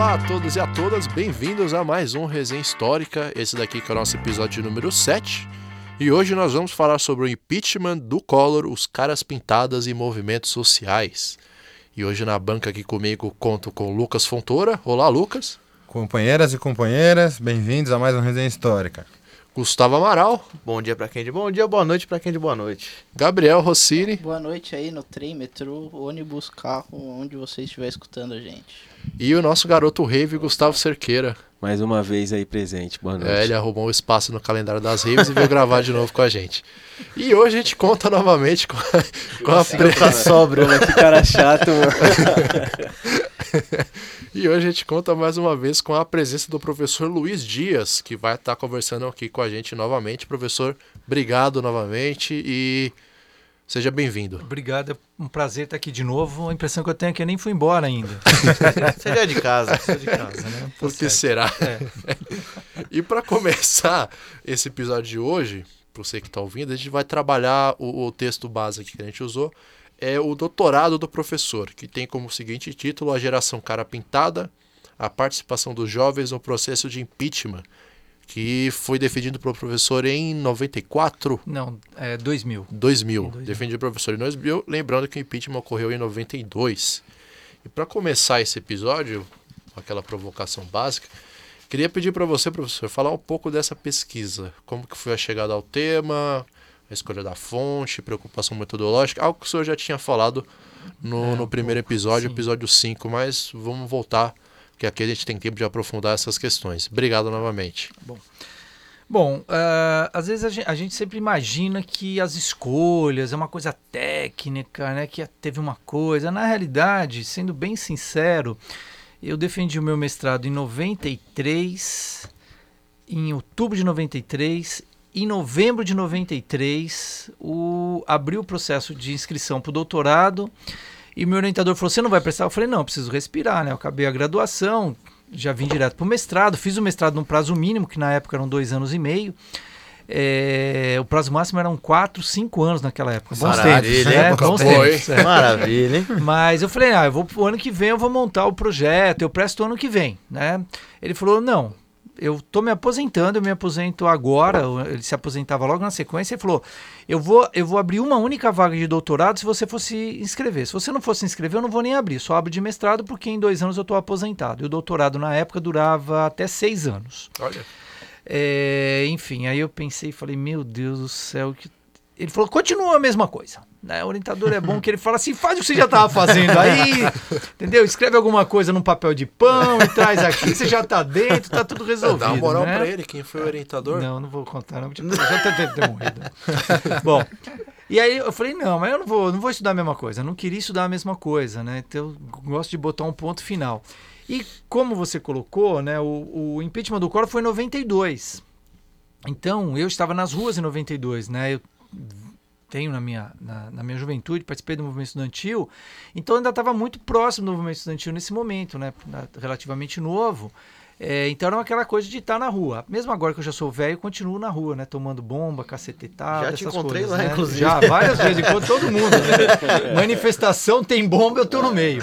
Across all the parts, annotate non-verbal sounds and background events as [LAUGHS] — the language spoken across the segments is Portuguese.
Olá a todos e a todas, bem-vindos a mais um Resenha Histórica. Esse daqui que é o nosso episódio número 7. E hoje nós vamos falar sobre o impeachment do Collor, os caras pintadas e movimentos sociais. E hoje na banca aqui comigo conto com Lucas Fontoura. Olá, Lucas. Companheiras e companheiras, bem-vindos a mais uma Resenha Histórica. Gustavo Amaral. Bom dia pra quem de bom dia, boa noite pra quem de boa noite. Gabriel Rossini. Boa noite aí no trem, metrô, ônibus, carro, onde você estiver escutando a gente. E o nosso garoto rave, Gustavo Cerqueira. Mais uma vez aí presente, boa noite. É, ele arrumou um espaço no calendário das raves e veio gravar de novo com a gente. E hoje a gente conta novamente com a, com a pre... Tá sóbrio, né? Que cara chato, mano. [LAUGHS] E hoje a gente conta mais uma vez com a presença do professor Luiz Dias, que vai estar conversando aqui com a gente novamente. Professor, obrigado novamente e seja bem-vindo. Obrigado, é um prazer estar aqui de novo. A impressão que eu tenho é que eu nem fui embora ainda. Você já é de casa. Sou de casa, né? Tá Por que certo. será? É. [LAUGHS] E para começar esse episódio de hoje, para você que está ouvindo, a gente vai trabalhar o, o texto base aqui que a gente usou. É o doutorado do professor, que tem como seguinte título A Geração Cara Pintada, a participação dos jovens no processo de impeachment, que foi defendido pelo professor em 94, Não, é 2000. 2000. 2000. Defendido pelo professor em 2000, lembrando que o impeachment ocorreu em 92. E para começar esse episódio, aquela provocação básica, queria pedir para você, professor, falar um pouco dessa pesquisa. Como que foi a chegada ao tema, a escolha da fonte, preocupação metodológica, algo que o senhor já tinha falado no, É, no primeiro pouco, episódio, sim. episódio 5, mas vamos voltar, porque aqui a gente tem tempo de aprofundar essas questões. Obrigado novamente. Bom, ah, às vezes a gente, a gente sempre imagina que as escolhas é uma coisa técnica, né? Que teve uma coisa. Na realidade, sendo bem sincero, eu defendi o meu mestrado em 93, em outubro de 93. Em novembro de 93, o, abriu o processo de inscrição para o doutorado e meu orientador falou: Você não vai prestar? Eu falei: Não, preciso respirar, né? Eu acabei a graduação, já vim direto para o mestrado, fiz o mestrado num prazo mínimo, que na época eram dois anos e meio. É, o prazo máximo eram quatro, cinco anos naquela época. Bons Maravilha, tempos, né? Bons tempos. é. [LAUGHS] Maravilha, hein? Mas eu falei, ah, eu vou pro ano que vem, eu vou montar o projeto, eu presto ano que vem, né? Ele falou, não, eu tô me aposentando, eu me aposento agora, ele se aposentava logo na sequência, ele falou, eu vou, eu vou abrir uma única vaga de doutorado se você fosse inscrever. Se você não fosse inscrever, eu não vou nem abrir, só abro de mestrado porque em dois anos eu tô aposentado. E o doutorado na época durava até seis anos. Olha. É, enfim, aí eu pensei e falei, meu Deus do céu, que. Ele falou, continua a mesma coisa. Né? O orientador é bom que ele fala assim, faz o que você já estava fazendo aí, entendeu? Escreve alguma coisa num papel de pão e traz aqui, você já está dentro, tá tudo resolvido. Dá uma moral né? para ele, quem foi o orientador? Não, não vou contar, não. porque Já até ter morrido. Bom, e aí eu falei, não, mas eu não vou, não vou estudar a mesma coisa. Eu não queria estudar a mesma coisa, né? Então eu gosto de botar um ponto final. E como você colocou, né, o, o impeachment do Collor foi em 92. Então, eu estava nas ruas em 92, né? Eu tenho na minha, na, na minha juventude, participei do movimento estudantil, então ainda estava muito próximo do movimento estudantil nesse momento, né? Relativamente novo. É, então era aquela coisa de estar na rua. Mesmo agora que eu já sou velho, continuo na rua, né? Tomando bomba, cacetetada, Já te encontrei coisas, lá, né? inclusive. Já, várias vezes, encontro todo mundo. né? [LAUGHS] Manifestação tem bomba, eu tô no meio.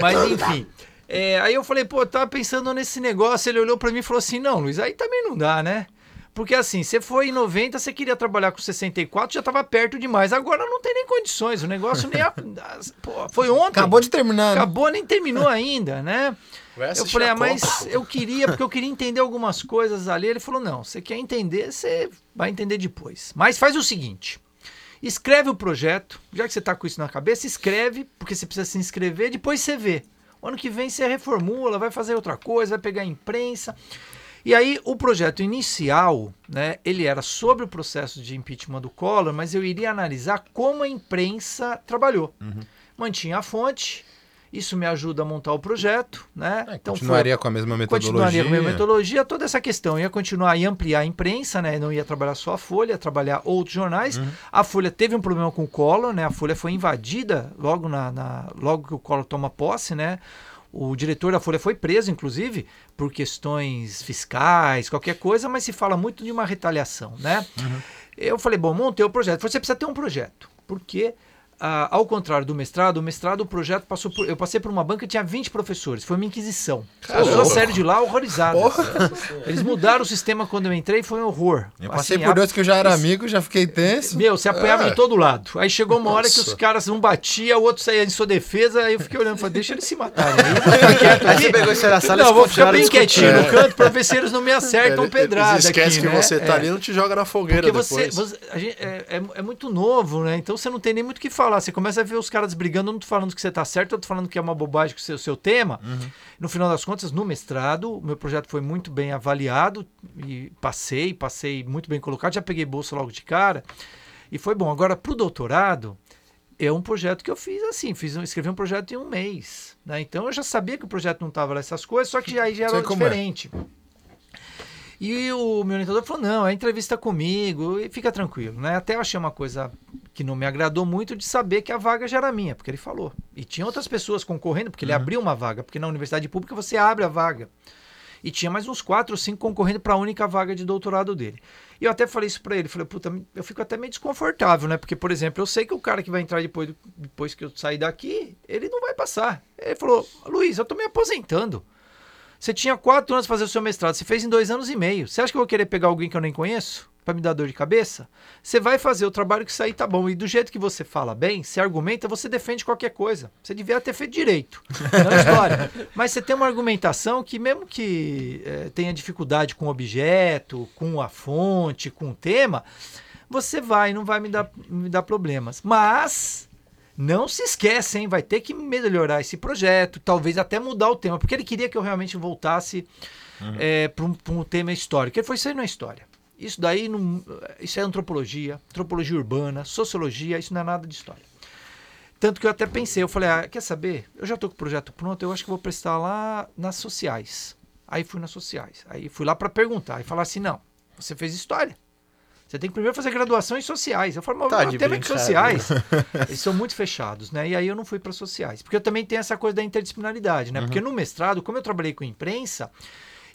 Mas enfim. É, aí eu falei, pô, eu tava pensando nesse negócio. Ele olhou pra mim e falou assim: não, Luiz, aí também não dá, né? Porque assim, você foi em 90, você queria trabalhar com 64, já tava perto demais. Agora não tem nem condições. O negócio nem. A, [LAUGHS] pô, foi ontem. Acabou de terminar. né? Acabou, nem terminou ainda, né? Eu falei, ah, mas eu queria, porque eu queria entender algumas coisas ali. Ele falou, não, você quer entender, você vai entender depois. Mas faz o seguinte, escreve o projeto, já que você está com isso na cabeça, escreve, porque você precisa se inscrever, depois você vê. O ano que vem você reformula, vai fazer outra coisa, vai pegar a imprensa. E aí, o projeto inicial, né, ele era sobre o processo de impeachment do Collor, mas eu iria analisar como a imprensa trabalhou. Mantinha a fonte, isso me ajuda a montar o projeto, né? É, Então, foi- continuaria com a mesma metodologia. Continuaria com a mesma metodologia, toda essa questão. Ia continuar e ampliar a imprensa, né? Não ia trabalhar só a Folha, ia trabalhar outros jornais. A Folha teve um problema com o Collor, né? A Folha foi invadida logo, na, na- logo que o Collor toma posse, né? O diretor da Folha foi preso, inclusive, por questões fiscais, qualquer coisa, mas se fala muito de uma retaliação, né? Eu falei, bom, montei o projeto. Você precisa ter um projeto, porque ah, ao contrário do mestrado, o mestrado, o projeto passou por. Eu passei por uma banca que tinha 20 professores. Foi uma inquisição. Eu sou sério de lá, horrorizado. Eles mudaram o sistema quando eu entrei, foi um horror. Eu passei Assim, por a- dois que eu já era amigo, já fiquei tenso. Meu, você apanhava É. de todo lado. Aí chegou uma hora que os caras, um batia, o outro saía em sua defesa, aí eu fiquei olhando e falei, deixa eles se matarem. Aí [LAUGHS] Aí você pegou isso na sala Não, vou ficar bem quietinho É. no canto pra ver se eles não me acertam Ele- pedrada Eles esquecem aqui, que né? você tá É. ali e não te joga na fogueira Porque você, depois. você- a gente- é, é- é muito novo, né? Então você não tem nem muito o que falar. Você começa a ver os caras brigando, eu não tô falando que você tá certo, eu tô falando que é uma bobagem com o seu, seu tema. No final das contas, no mestrado, o meu projeto foi muito bem avaliado e passei, passei muito bem colocado, já peguei bolsa logo de cara. E foi bom. Agora, pro doutorado, é um projeto que eu fiz assim, fiz, um- escrevi um projeto em um mês. Né? Então eu já sabia que o projeto não estava lá essas coisas, só que aí já era como é. E o meu orientador falou: não, é entrevista comigo, e fica tranquilo, né? Até achei uma coisa que não me agradou muito de saber que a vaga já era minha, porque ele falou. E tinha outras pessoas concorrendo, porque ele abriu uma vaga, porque na universidade pública você abre a vaga. E tinha mais uns quatro ou cinco concorrendo para a única vaga de doutorado dele. E eu até falei isso para ele, falei, puta, eu fico até meio desconfortável, né? Porque, por exemplo, eu sei que o cara que vai entrar depois, depois que eu sair daqui, ele não vai passar. Ele falou, Luiz, eu tô me aposentando. Você tinha quatro anos para fazer o seu mestrado, você fez em dois anos e meio. Você acha que eu vou querer pegar alguém que eu nem conheço para me dar dor de cabeça? Você vai fazer o trabalho que sair tá bom. E do jeito que você fala bem, se argumenta, você defende qualquer coisa. Você devia ter feito direito. Não é história. [LAUGHS] Mas você tem uma argumentação que, mesmo que eh, tenha dificuldade com o objeto, com a fonte, com o tema, você vai, não vai me dar, me dar problemas. Mas não se esquece, hein? Vai ter que melhorar esse projeto, talvez até mudar o tema, porque ele queria que eu realmente voltasse para um, um tema histórico. Ele foi isso aí não é história. Isso daí não, isso é antropologia, antropologia urbana, sociologia, isso não é nada de história. Tanto que eu até pensei, eu falei, ah, quer saber? Eu já estou com o projeto pronto, eu acho que vou prestar lá nas sociais. Aí fui nas sociais. Aí fui lá para perguntar e falar assim, não, você fez história. Você tem que primeiro fazer graduação em sociais. Eu mas Tá é que brincadeira. sociais. [LAUGHS] Eles são muito fechados, né? E aí eu não fui para sociais. Porque eu também tenho essa coisa da interdisciplinaridade, né? Porque no mestrado, como eu trabalhei com imprensa,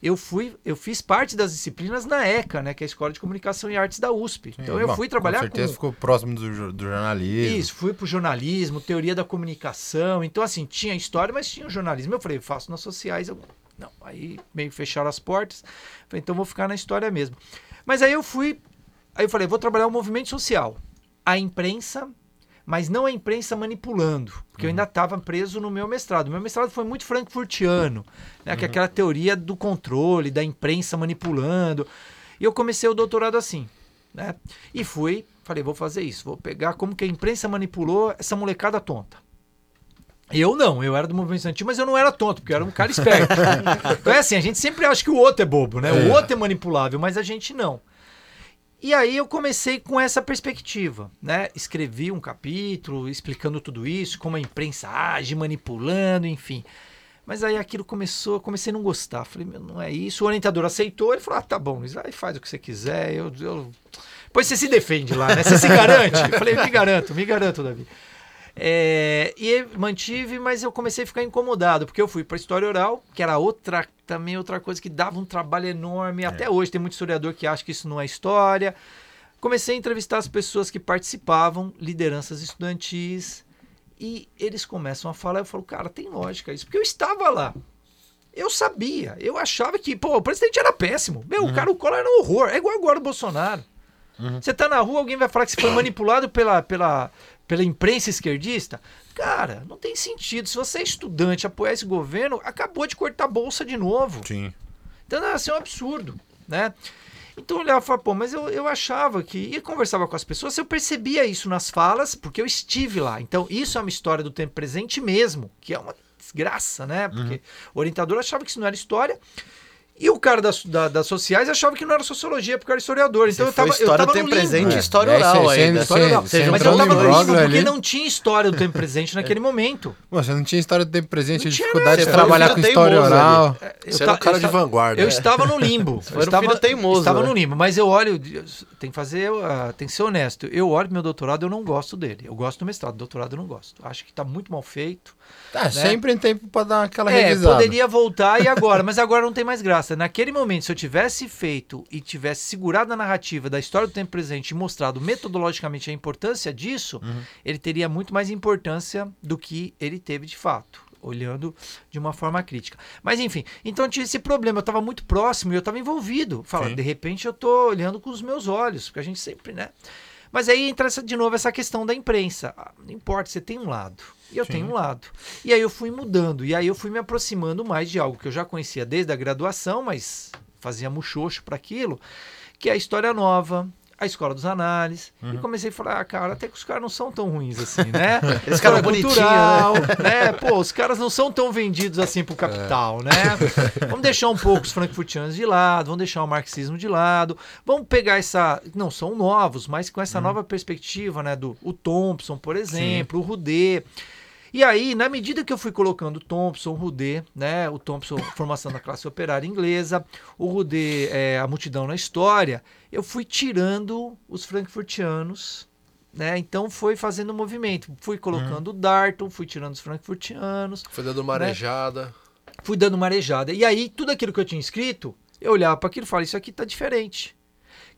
eu fui, eu fiz parte das disciplinas na ECA, né? Que é a Escola de Comunicação e Artes da USP. então eu Bom, fui trabalhar Com certeza com ficou próximo do, do jornalismo. isso, fui pro jornalismo, teoria da comunicação. Então, assim, tinha história, mas tinha o jornalismo. Eu falei, faço nas sociais. Eu, não, aí meio fecharam as portas. Falei, então vou ficar na história mesmo. Mas aí eu fui. Aí eu falei, vou trabalhar o movimento social. A imprensa, mas não a imprensa manipulando. Porque eu ainda estava preso no meu mestrado. Meu mestrado foi muito frankfurtiano, né? Que é aquela teoria do controle, da imprensa manipulando. E eu comecei o doutorado assim né? E fui, falei, vou fazer isso, vou pegar como que a imprensa manipulou essa molecada tonta. Eu não, eu era do movimento estudantil, mas eu não era tonto, porque eu era um cara esperto. [LAUGHS] então é assim, a gente sempre acha que o outro é bobo, né? O É. outro é manipulável, mas a gente não. E aí eu comecei com essa perspectiva, né? Escrevi um capítulo explicando tudo isso, como a imprensa age, manipulando, enfim. Mas aí aquilo começou, comecei a não gostar. Falei, meu, não é isso. O orientador aceitou, ele falou: ah, tá bom, vai, faz o que você quiser. Eu, eu... Depois você se defende lá, né? Você se garante. [LAUGHS] Eu falei, me garanto, me garanto, Davi. É, e mantive, mas eu comecei a ficar incomodado, porque eu fui para história oral, que era outra também outra coisa que dava um trabalho enorme. Até hoje tem muito historiador que acha que isso não é história. Comecei a entrevistar as pessoas que participavam, lideranças estudantis, e eles começam a falar. Eu falo, cara, tem lógica isso, porque eu estava lá. Eu sabia, eu achava que, pô, o presidente era péssimo. Meu, o cara, o Collor era um horror. É igual agora o Bolsonaro. Você tá na rua, alguém vai falar que você foi [COUGHS] manipulado pela, pela, pela imprensa esquerdista? Cara, não tem sentido. Se você é estudante, apoiar esse governo, acabou de cortar a bolsa de novo. Sim. Então, assim, é um absurdo, né? Então eu olhava e falava, pô, mas eu, eu achava que. E conversava com as pessoas, eu percebia isso nas falas, porque eu estive lá. Então, isso é uma história do tempo presente mesmo, que é uma desgraça, né? Porque o orientador achava que isso não era história. E o cara das, da- das sociais achava que não era sociologia, porque era historiador. Então eu tava, eu história tava do no tempo limbo. presente e É. história oral você- ainda. História oral. você Mas eu tava no limbo porque ali. não tinha história do tempo presente naquele momento. Você não tinha história do tempo presente, Não a dificuldade de nada. trabalhar com história oral. Eu Você era um cara de vanguarda. Eu estava no limbo. [LAUGHS] Eu era estava, teimoso, estava né? no limbo, mas eu olho, tem que fazer, ah, tem que ser honesto. Eu olho meu doutorado, eu não gosto dele. Eu gosto do mestrado, doutorado eu não gosto. Acho que está muito mal feito. Tá, sempre tem tempo pra dar aquela é, revisada. poderia voltar e agora, mas agora não tem mais graça. naquele momento, se eu tivesse feito e tivesse segurado a narrativa da história do tempo presente e mostrado metodologicamente a importância disso, ele teria muito mais importância do que ele teve de fato, olhando de uma forma crítica. Mas enfim, então tinha esse problema, eu estava muito próximo e eu estava envolvido. Fala, Sim. de repente eu tô olhando com os meus olhos, porque a gente sempre, né? Mas aí entra essa- de novo essa questão da imprensa. Ah, Não importa, você tem um lado. E eu Sim. tenho um lado. E aí eu fui mudando. E aí eu fui me aproximando mais de algo que eu já conhecia desde a graduação, mas fazia muxoxo para aquilo, que é a história nova, a escola dos análises. E comecei a falar, ah, cara, até que os caras não são tão ruins assim, né? [LAUGHS] Esse cara é bonitinho, cultural, né? Pô, os caras não são tão vendidos assim pro capital, né? É. Vamos deixar um pouco os frankfurtianos de lado, vamos deixar o marxismo de lado, vamos pegar essa. Não, são novos, mas com essa nova perspectiva, né? Do o Thompson, por exemplo, o Rudê. E aí, na medida que eu fui colocando o Thompson, o Rudê, né? O Thompson, [COUGHS] formação da classe operária inglesa, o Rudê, é, a multidão na história, eu fui tirando os frankfurtianos, né? Então foi fazendo um movimento. Fui colocando o Darton, fui tirando os frankfurtianos, Foi dando marejada. fui dando marejada. E aí, tudo aquilo que eu tinha escrito, eu olhava para aquilo e falava, isso aqui tá diferente.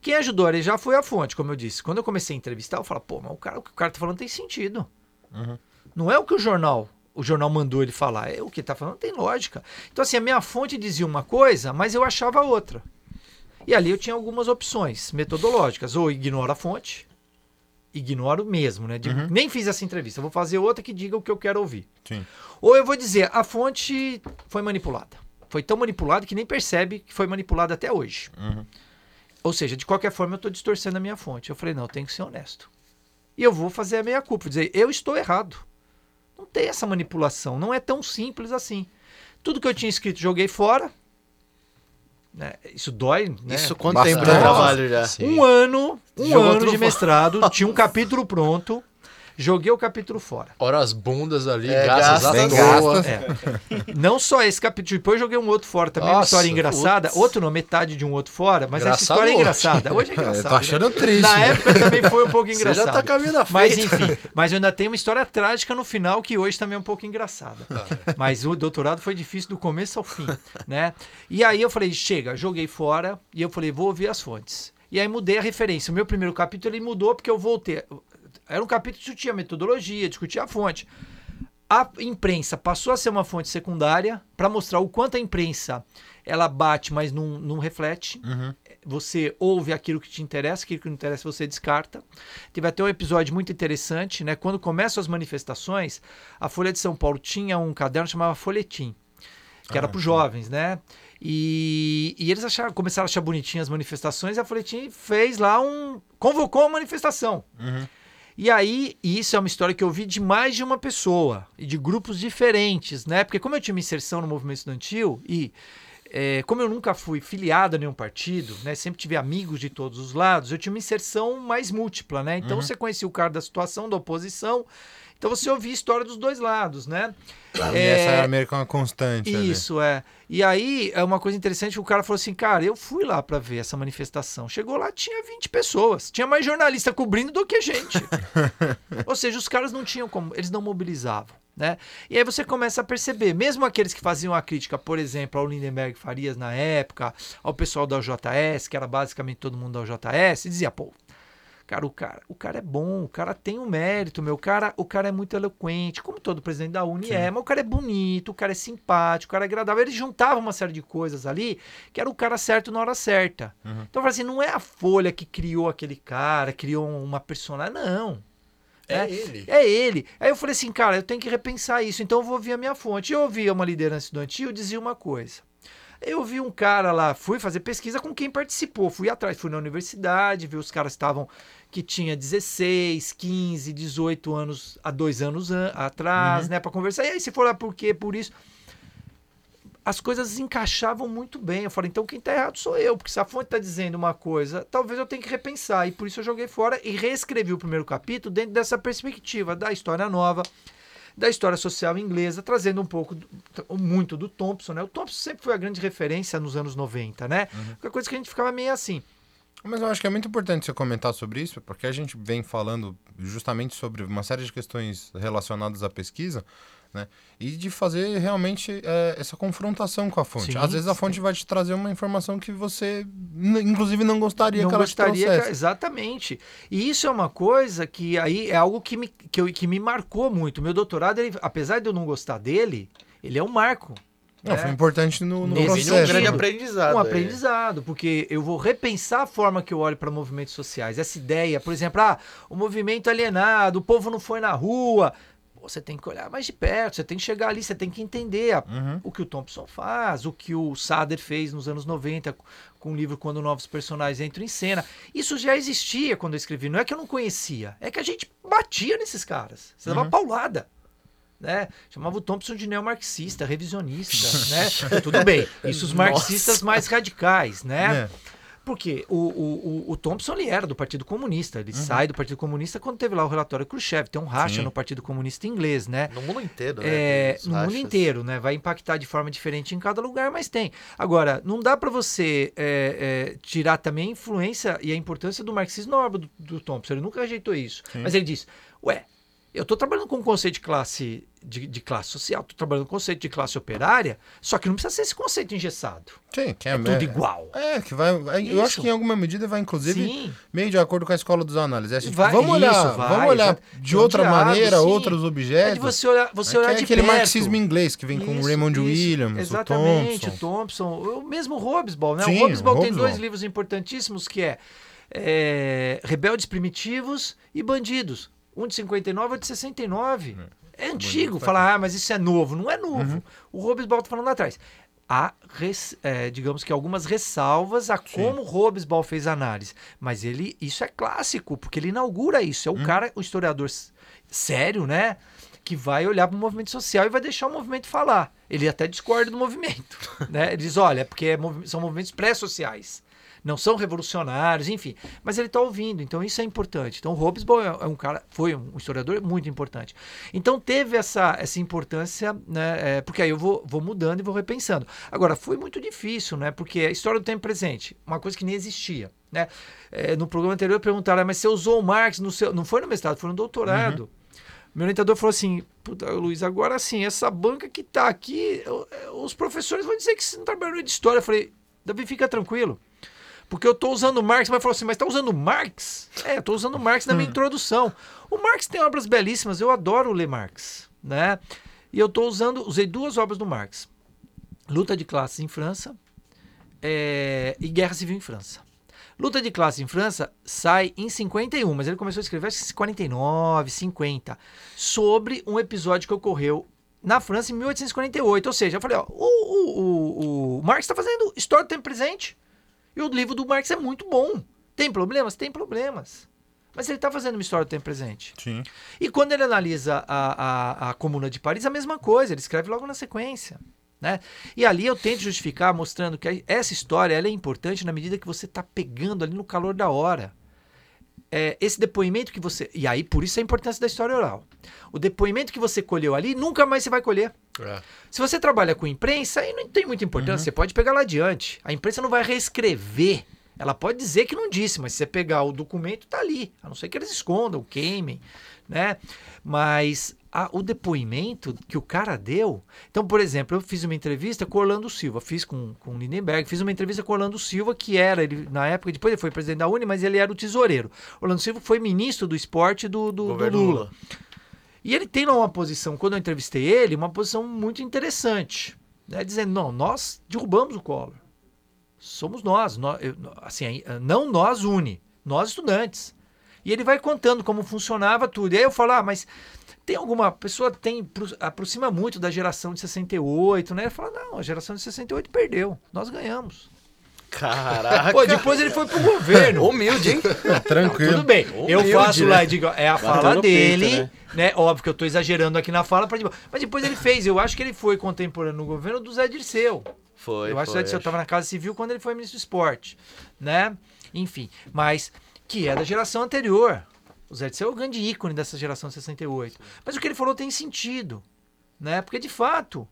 Quem ajudou a arejar foi a fonte, como eu disse. Quando eu comecei a entrevistar, eu falava, pô, mas o, cara, o que o cara tá falando tem sentido. Não é o que o jornal, o jornal mandou ele falar, é o que ele tá falando tem lógica. Então, assim, a minha fonte dizia uma coisa, mas eu achava outra. E ali eu tinha algumas opções metodológicas. Ou ignoro a fonte, ignoro mesmo, né? Digo, Nem fiz essa entrevista, vou fazer outra que diga o que eu quero ouvir. Sim. Ou eu vou dizer, a fonte foi manipulada. Foi tão manipulada que nem percebe que foi manipulada até hoje. Uhum. Ou seja, de qualquer forma eu estou distorcendo a minha fonte. Eu falei, não, eu tenho que ser honesto. E eu vou fazer a meia culpa, dizer, eu estou errado. Não tem essa manipulação, não é tão simples assim. Tudo que eu tinha escrito, joguei fora. Né? Isso dói, né? Isso quanto Bastante. tempo de trabalho já? Sim. Um ano, um Jogou ano de [LAUGHS] mestrado, tinha um capítulo pronto, joguei o capítulo fora. Ora as bundas ali, É, gastas toa. gastas. É. Não só esse capítulo, depois joguei um outro fora também, uma Nossa, história engraçada. putz. Outro não, metade de um outro fora, mas essa história é hoje. engraçada. Hoje é [LAUGHS] Eu engraçado. tô achando triste. Na época também foi um pouco Você engraçado. já tá caminhando à Mas frente. enfim, mas eu ainda tenho uma história trágica no final que hoje também é um pouco engraçada. Ah. Mas o doutorado foi difícil do começo ao fim, né? E aí eu falei, chega, joguei fora e eu falei, vou ouvir as fontes. E aí mudei a referência. O meu primeiro capítulo ele mudou porque eu voltei. Era um capítulo que discutia metodologia, discutia a fonte. A imprensa passou a ser uma fonte secundária para mostrar o quanto a imprensa ela bate, mas não, não reflete. Uhum. Você ouve aquilo que te interessa, aquilo que não interessa você descarta. Teve até um episódio muito interessante, né? Quando começam as manifestações, a Folha de São Paulo tinha um caderno chamava Folhetim, que era Ah, para os jovens, né? E, e eles acharam, começaram a achar bonitinhas as manifestações e a Folhetim fez lá um. convocou uma manifestação. Uhum. E aí, e isso é uma história que eu vi de mais de uma pessoa e de grupos diferentes, né? Porque como eu tinha uma inserção no movimento estudantil e é, como eu nunca fui filiado a nenhum partido, né? Sempre tive amigos de todos os lados, eu tinha uma inserção mais múltipla, né? Então você conhecia o cara da situação, da oposição, então você ouvia a história dos dois lados, né? E essa era meio que uma constante ali. Isso, é. E aí, é uma coisa interessante o cara falou assim, cara, eu fui lá pra ver essa manifestação. Chegou lá, tinha 20 pessoas. Tinha mais jornalista cobrindo do que gente. [LAUGHS] Ou seja, os caras não tinham como, eles não mobilizavam. Né? E aí você começa a perceber, mesmo aqueles que faziam a crítica, por exemplo, ao Lindenberg Farias na época, ao pessoal da OJS, que era basicamente todo mundo da OJS, dizia, pô, cara, o cara, o cara é bom, o cara tem um mérito, meu, o cara, o cara é muito eloquente, como todo presidente da Uni é, mas o cara é bonito, o cara é simpático, o cara é agradável. Eles juntavam uma série de coisas ali que era o cara certo na hora certa. Então eu falei assim, não é a Folha que criou aquele cara, criou uma personagem, não. É né? ele. É ele. Aí eu falei assim, cara, eu tenho que repensar isso, então eu vou ouvir a minha fonte. Eu ouvia uma liderança estudantil, dizia uma coisa. Eu vi um cara lá, fui fazer pesquisa com quem participou, fui atrás, fui na universidade, vi os caras estavam que tinha 16, 15, 18 anos há dois anos an atrás, né, para conversar. E aí se for lá por quê, por isso, as coisas encaixavam muito bem. Eu falei, então quem tá errado sou eu, porque se a fonte tá dizendo uma coisa, talvez eu tenha que repensar. E por isso eu joguei fora e reescrevi o primeiro capítulo dentro dessa perspectiva da história nova, da história social inglesa, trazendo um pouco, muito do Thompson, né? O Thompson sempre foi a grande referência nos anos 90, né? Uma coisa que a gente ficava meio assim. Mas eu acho que é muito importante você comentar sobre isso, porque a gente vem falando justamente sobre uma série de questões relacionadas à pesquisa, né? E de fazer realmente é, essa confrontação com a fonte. Sim, Às vezes a sim. fonte vai te trazer uma informação que você, inclusive, não gostaria não que ela gostaria, que- exatamente. E isso é uma coisa que aí é algo que me, que, eu- que me marcou muito. Meu doutorado, ele, apesar de eu não gostar dele, ele é um marco. Não, né? foi importante no, no Nesse Um processo. grande aprendizado. um é. aprendizado, porque eu vou repensar a forma que eu olho para movimentos sociais. Essa ideia, por exemplo, ah, o movimento alienado, o povo não foi na rua. Pô, Você tem que olhar mais de perto, você tem que chegar ali, você tem que entender a- Uhum. o que o Thompson faz, o que o Sader fez nos anos 90 com o livro Quando Novos Personagens Entram em Cena. Isso já existia quando eu escrevi, não é que eu não conhecia, é que a gente batia nesses caras. Você dava paulada. Né? Chamava o Thompson de neomarxista, revisionista, [LAUGHS] né? Tudo bem. Isso os marxistas mais radicais, né? É. Porque o, o, o, o Thompson ele era do Partido Comunista. Ele sai do Partido Comunista quando teve lá o relatório Khrushchev. Tem um racha Sim. no Partido Comunista inglês, né? No mundo inteiro, né? É, no mundo rachas. inteiro, né? Vai impactar de forma diferente em cada lugar, mas tem. Agora, não dá para você é, é, tirar também a influência e a importância do marxismo na obra do, do Thompson. Ele nunca rejeitou isso. Mas ele diz: ué, eu estou trabalhando com o conceito de classe, de, de classe social, estou trabalhando com o conceito de classe operária, só que não precisa ser esse conceito engessado. Sim, que é, É tudo igual. É, que vai. é, Eu Isso. acho que em alguma medida vai, inclusive, Sim. meio de acordo com a escola dos análises. É assim, Vai- vamos olhar, isso, vai, vamos olhar exato. de outra diálogo, maneira, sim. outros objetos. É de você olhar, você É olhar é de aquele perto. marxismo inglês que vem com o Isso, Raymond isso. Williams, Exatamente, o Thompson. O mesmo Robesbal, né? Sim, o tem Hobsbawm. dois livros importantíssimos que é, é, Rebeldes Primitivos e Bandidos. Um de 59 e outro de 69. É antigo. Falar, ah, mas isso é novo. Não é novo. Uhum. O Robesbal tá falando lá atrás. Há, res- é, digamos que algumas ressalvas a como o Robesbal fez a análise. Mas ele, isso é clássico, porque ele inaugura isso. É o Uhum. cara, o historiador sério, né? Que vai olhar para o movimento social e vai deixar o movimento falar. Ele até discorda do movimento. [LAUGHS] né? Ele diz: olha, é porque é movi- são movimentos pré-sociais. Não são revolucionários, enfim. Mas ele está ouvindo, então isso é importante. Então, o Hobsbawm é é um cara, foi um historiador muito importante. Então, teve essa, essa importância, né? é, porque aí eu vou, vou mudando e vou repensando. Agora, foi muito difícil, né? Porque a história do tempo presente, uma coisa que nem existia. Né? É, no programa anterior perguntaram, "Ah, mas você usou o Marx no seu. Não foi no mestrado, foi no doutorado. Meu orientador falou assim: Puta, Luiz, agora sim, essa banca que tá aqui, eu- eu- os professores vão dizer que você não trabalhou de história. Eu falei, Davi, fica tranquilo. Porque eu tô usando Marx, mas falou assim, mas tá usando Marx? É, tô usando Marx na minha introdução. O Marx tem obras belíssimas, eu adoro ler Marx, né? E eu tô usando, usei duas obras do Marx. Luta de Classes em França é, e Guerra Civil em França. Luta de Classes em França sai em 51, mas ele começou a escrever acho que em 49, 50, sobre um episódio que ocorreu na França em 1848. Ou seja, eu falei, ó, o, o, o, o Marx está fazendo história do tempo presente. E o livro do Marx é muito bom. Tem problemas? Tem problemas. Mas ele está fazendo uma história do tempo presente. Sim. E quando ele analisa a, a, a Comuna de Paris, a mesma coisa, ele escreve logo na sequência. Né? E ali eu tento justificar mostrando que essa história ela é importante na medida que você está pegando ali no calor da hora. É, esse depoimento que você. E aí, por isso a importância da história oral. O depoimento que você colheu ali, nunca mais você vai colher. É. Se você trabalha com imprensa, aí não tem muita importância, você pode pegar lá adiante. A imprensa não vai reescrever. Ela pode dizer que não disse, mas se você pegar o documento, tá ali. A não ser que eles escondam, queimem, né? Mas a- o depoimento que o cara deu. Então, por exemplo, eu fiz uma entrevista com Orlando Silva, fiz com, com o Lindenberg, fiz uma entrevista com Orlando Silva, que era, ele, na época, depois ele foi presidente da Uni, mas ele era o tesoureiro. Orlando Silva foi ministro do esporte do, do, do Lula. Lula. E ele tem uma posição, quando eu entrevistei ele, uma posição muito interessante. Né? Dizendo, não, nós derrubamos o Collor. Somos nós. nó- eu- assim, aí, não nós une, nós estudantes. E ele vai contando como funcionava tudo. E aí eu falo, ah, mas tem alguma pessoa tem pro- aproxima muito da geração de 68, né? Ele fala, não, a geração de 68 perdeu, nós ganhamos. Caraca. Pô, depois ele foi pro governo. Humilde, hein? [LAUGHS] Tranquilo. Tudo bem, eu Humilde, faço lá né? e digo, é a Bateu fala no peito, dele, né? né? Óbvio que eu tô exagerando aqui na fala, pra... mas depois ele fez. Eu acho que ele foi contemporâneo no governo do Zé Dirceu. Foi, eu acho que o Zé Dirceu acho. estava na Casa Civil quando ele foi ministro do esporte, né? Enfim, mas que é da geração anterior. O Zé Dirceu é o grande ícone dessa geração de 68. Mas o que ele falou tem sentido, né? Porque de fato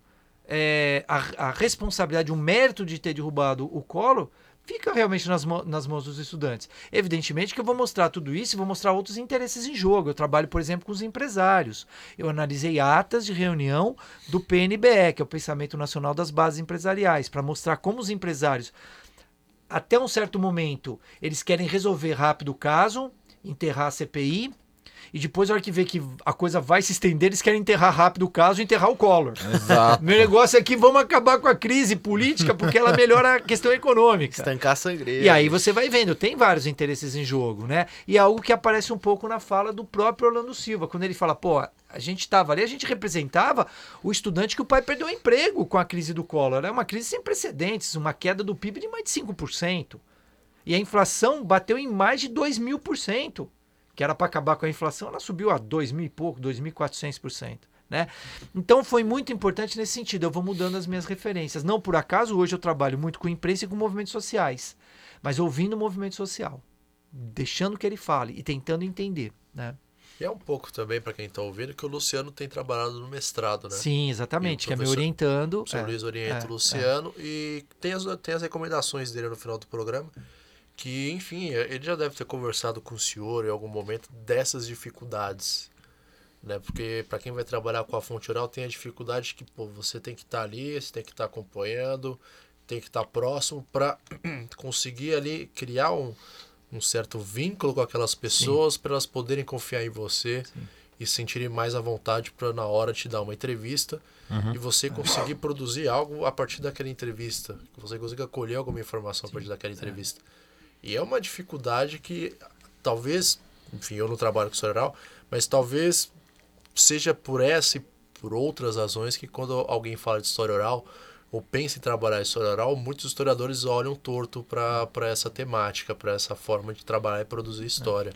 é, a, a responsabilidade, o mérito de ter derrubado o Collor fica realmente nas, nas mãos dos estudantes. Evidentemente que eu vou mostrar tudo isso e vou mostrar outros interesses em jogo. Eu trabalho, por exemplo, com os empresários. Eu analisei atas de reunião do PNBE, que é o Pensamento Nacional das Bases Empresariais, para mostrar como os empresários, até um certo momento, eles querem resolver rápido o caso, enterrar a CPI. E depois, na hora que vê que a coisa vai se estender, eles querem enterrar rápido o caso e enterrar o Collor. Exato. Meu negócio é que vamos acabar com a crise política porque ela melhora a questão econômica. Estancar a sangria. E aí você vai vendo, tem vários interesses em jogo, né? E é algo que aparece um pouco na fala do próprio Orlando Silva, quando ele fala, pô, a gente estava ali, a gente representava o estudante que o pai perdeu o emprego com a crise do Collor. É uma crise sem precedentes, uma queda do PIB de mais de 5%. E a inflação bateu em mais de 2 mil por cento. Que era para acabar com a inflação, ela subiu a 2 mil e pouco, 2.400%. Né? Então foi muito importante nesse sentido. Eu vou mudando as minhas referências. Não por acaso, hoje eu trabalho muito com imprensa e com movimentos sociais, mas ouvindo o movimento social, deixando que ele fale e tentando entender. Né? E é um pouco também, para quem está ouvindo, que o Luciano tem trabalhado no mestrado, né? Sim, exatamente, que é me orientando. O é. Luiz orienta é, o Luciano e tem as, tem as recomendações dele no final do programa. Que, enfim, ele já deve ter conversado com o senhor em algum momento dessas dificuldades. Né? Porque para quem vai trabalhar com a fonte oral tem a dificuldade que pô, você tem que estar ali, você tem que estar acompanhando, tem que estar próximo para [CLEARS THROAT] conseguir ali criar um, um certo vínculo com aquelas pessoas para elas poderem confiar em você e se sentirem mais à vontade para na hora te dar uma entrevista e você conseguir produzir algo a partir daquela entrevista, que você consiga colher alguma informação a partir daquela entrevista. E é uma dificuldade que talvez, enfim, eu não trabalho com história oral, mas talvez seja por essa e por outras razões que quando alguém fala de história oral ou pensa em trabalhar história oral, muitos historiadores olham torto para essa temática, para essa forma de trabalhar e produzir história.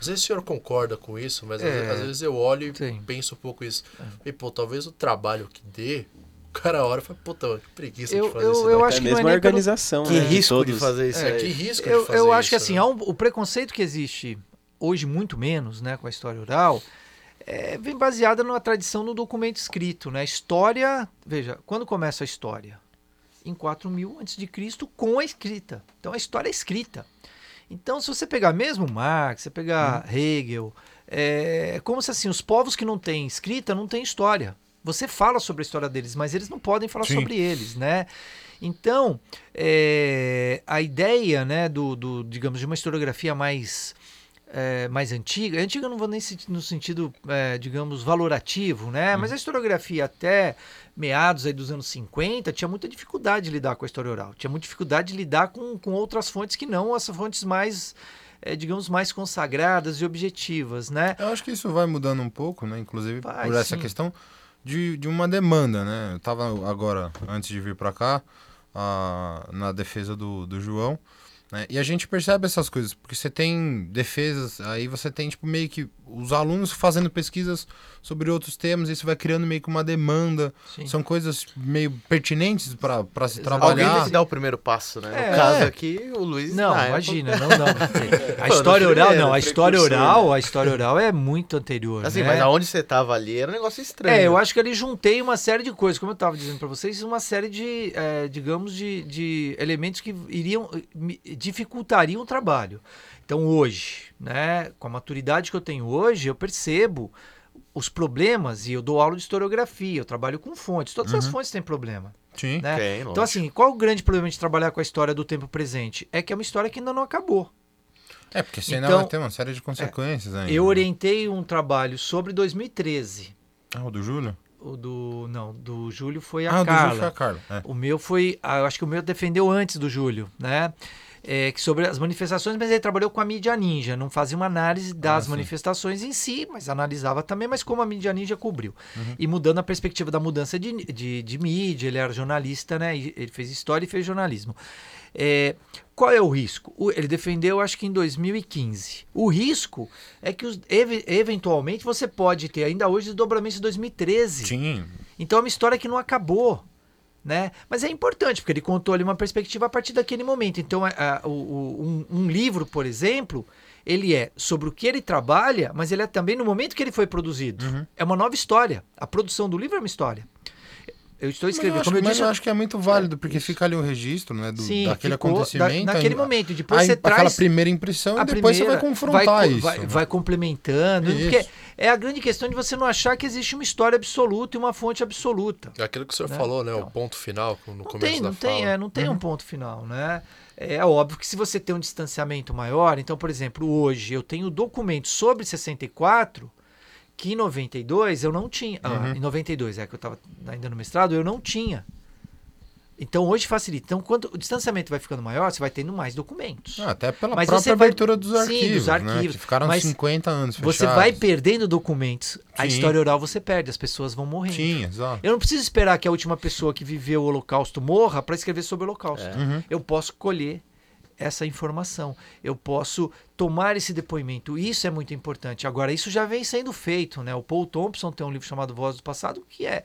Às vezes o senhor concorda com isso, mas às É. vezes- às vezes eu olho e Sim. penso um pouco isso. E, pô, talvez o trabalho que dê, cara olha e fala, puta, que preguiça Eu- de fazer eu- isso eu daqui. acho é que não é mesmo a nem pelo- organização, Que né? risco de fazer isso É, aí. que risco Eu, de fazer eu acho que isso, assim, né? há um- o preconceito que existe hoje, muito menos, né, com a história oral, é, vem baseada numa tradição no documento escrito, né? História, veja, quando começa a história? Em 4000 antes de Cristo com a escrita. Então a história é escrita. Então, se você pegar mesmo Marx, você pegar Hegel, é como se assim, os povos que não têm escrita não têm história. Você fala sobre a história deles, mas eles não podem falar Sim. sobre eles, né? Então, é, a ideia, né, do, do, digamos, de uma historiografia mais é, mais antiga, antiga eu não vou nem no sentido, é, digamos, valorativo, né? Mas a historiografia até meados aí dos anos 50 tinha muita dificuldade de lidar com a história oral, tinha muita dificuldade de lidar com, com outras fontes que não as fontes mais, é, digamos, mais consagradas e objetivas, né? Eu acho que isso vai mudando um pouco, né? Inclusive Vai, por essa sim. questão de, de uma demanda, né? Eu tava agora, antes de vir para cá, ah, na defesa do, do João, né? E a gente percebe essas coisas, porque você tem defesas, aí você tem, tipo, meio que os alunos fazendo pesquisas sobre outros temas, isso vai criando meio que uma demanda. Sim. São coisas meio pertinentes para se Exato. Alguém trabalhar. tem que dar o primeiro passo, né? É. No caso aqui, o Luiz. Não, na época- imagina, não, não. [LAUGHS] A história oral, não. A história precursor, oral, a história oral é muito anterior. Assim, né? mas aonde você tava ali era um negócio estranho. É, eu acho que ali juntei uma série de coisas, como eu estava dizendo para vocês, uma série de, é, digamos, de, de elementos que iriam me- dificultariam o trabalho. Então hoje, né, com a maturidade que eu tenho hoje, eu percebo os problemas e eu dou aula de historiografia, eu trabalho com fontes, todas as fontes têm problema. Sim. Né? Tem, Então assim, qual o grande problema de trabalhar com a história do tempo presente? É que é uma história que ainda não acabou. É, porque senão Então, vai ter uma série de consequências ainda. Eu orientei um trabalho sobre 2013. Ah, o do Júlio? O do. Não, do Júlio foi a Ah, o do Carla. Júlio foi a Carla. É. O meu foi. ah, Eu acho que o meu defendeu antes do Júlio, né? É, que sobre as manifestações, mas ele trabalhou com a mídia ninja, não fazia uma análise das sim. manifestações em si, mas analisava também, mas como a mídia ninja cobriu. Uhum. E mudando a perspectiva da mudança de, de, de mídia, ele era jornalista, né? Ele fez história e fez jornalismo. É, qual é o risco? O- ele defendeu, acho que em 2015. O risco é que os- eve- eventualmente você pode ter ainda hoje desdobramentos de 2013. Sim. Então é uma história que não acabou. Né? Mas é importante, porque ele contou ali uma perspectiva a partir daquele momento. Então, é, é, o- um, um livro, por exemplo, ele é sobre o que ele trabalha, mas ele é também no momento que ele foi produzido. É uma nova história. A produção do livro é uma história. eu estou Mas eu escrevendo. acho, Como eu mas disse, eu acho que é muito válido, porque fica ali o registro, né, do, sim, daquele ficou da- acontecimento. naquele aí- momento. Depois aí, você aquela traz primeira impressão e depois você vai primeira, confrontar vai, isso. Vai, né? vai complementando. Isso. Porque é a grande questão de você não achar que existe uma história absoluta e uma fonte absoluta. É Aquilo que o senhor Né? falou, né? Então. O ponto final, no Não começo tem, da não fala. tem, é, não tem Uhum. um ponto final, né? É óbvio que se você tem um distanciamento maior, então, por exemplo, hoje eu tenho documentos sobre 64 que em 92 eu não tinha. ah, Uhum. em 92, é que eu estava ainda no mestrado, eu não tinha. Então hoje facilita. Então, quando o distanciamento vai ficando maior, você vai tendo mais documentos. Ah, até pela Mas própria você vai- abertura dos Sim, arquivos, dos né? arquivos. Que ficaram Mas 50 anos fechados. Você vai perdendo documentos. A Sim. história oral você perde, as pessoas vão morrendo. Sim, exato. Eu não preciso esperar que a última pessoa que viveu o Holocausto morra para escrever sobre o Holocausto. Uhum. Eu posso colher essa informação. Eu posso tomar esse depoimento. Isso é muito importante. Agora, isso já vem sendo feito, né? O Paul Thompson tem um livro chamado Voz do Passado, que é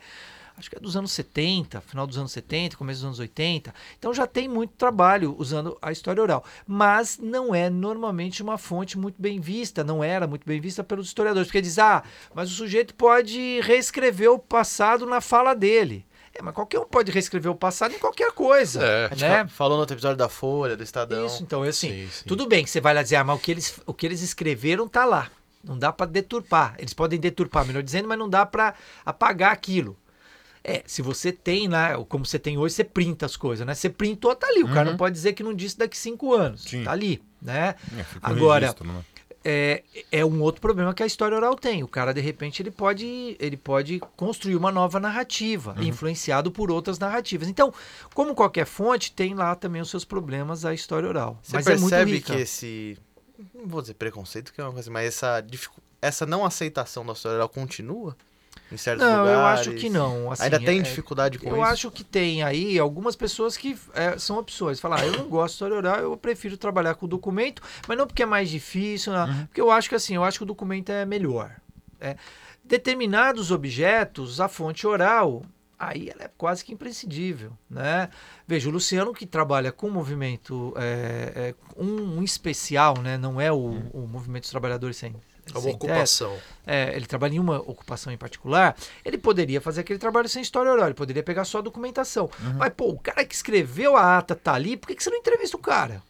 acho que é dos anos 70, final dos anos 70, começo dos anos 80. Então já tem muito trabalho usando a história oral, mas não é normalmente uma fonte muito bem vista, não era muito bem vista pelos historiadores, porque diz: "Ah, mas o sujeito pode reescrever o passado na fala dele". É, mas qualquer um pode reescrever o passado em qualquer coisa, É. Né? fa- falou no outro episódio da Folha, do Estadão. Isso, então, é assim, Sim, sim. tudo bem que você vai lá dizer, ah, mas o que eles, o que eles escreveram tá lá. Não dá para deturpar. Eles podem deturpar, melhor dizendo, mas não dá para apagar aquilo. É, se você tem lá, como você tem hoje, você printa as coisas, né? Você printou, tá ali. O cara não pode dizer que não disse daqui cinco anos. Sim. Tá ali, né? É, Agora, registro, né? é, é um outro problema que a história oral tem. O cara, de repente, ele pode, ele pode construir uma nova narrativa, influenciado por outras narrativas. Então, como qualquer fonte, tem lá também os seus problemas a história oral. Você Mas é percebe rica. que esse. Não vou dizer preconceito, que é uma coisa, mas essa, essa não aceitação da história oral continua? Em certos Não, lugares? eu acho que não. assim, Ainda tem é- dificuldade com Eu isso? acho que tem aí algumas pessoas que é, são opções. Falar, ah, eu não gosto de história oral, eu prefiro trabalhar com documento, mas não porque é mais difícil, não, Uhum. porque eu acho que assim, eu acho que o documento é melhor. É. Determinados objetos, a fonte oral, aí ela é quase que imprescindível, né? Veja, o Luciano que trabalha com movimento, é, é, um, um especial, né? Não é o, o movimento dos trabalhadores sem, É uma ocupação. é, ele trabalha em uma ocupação em particular, ele poderia fazer aquele trabalho sem história oral, ele poderia pegar só a documentação. Mas, pô, o cara que escreveu a ata tá ali, por que, que você não entrevista o cara?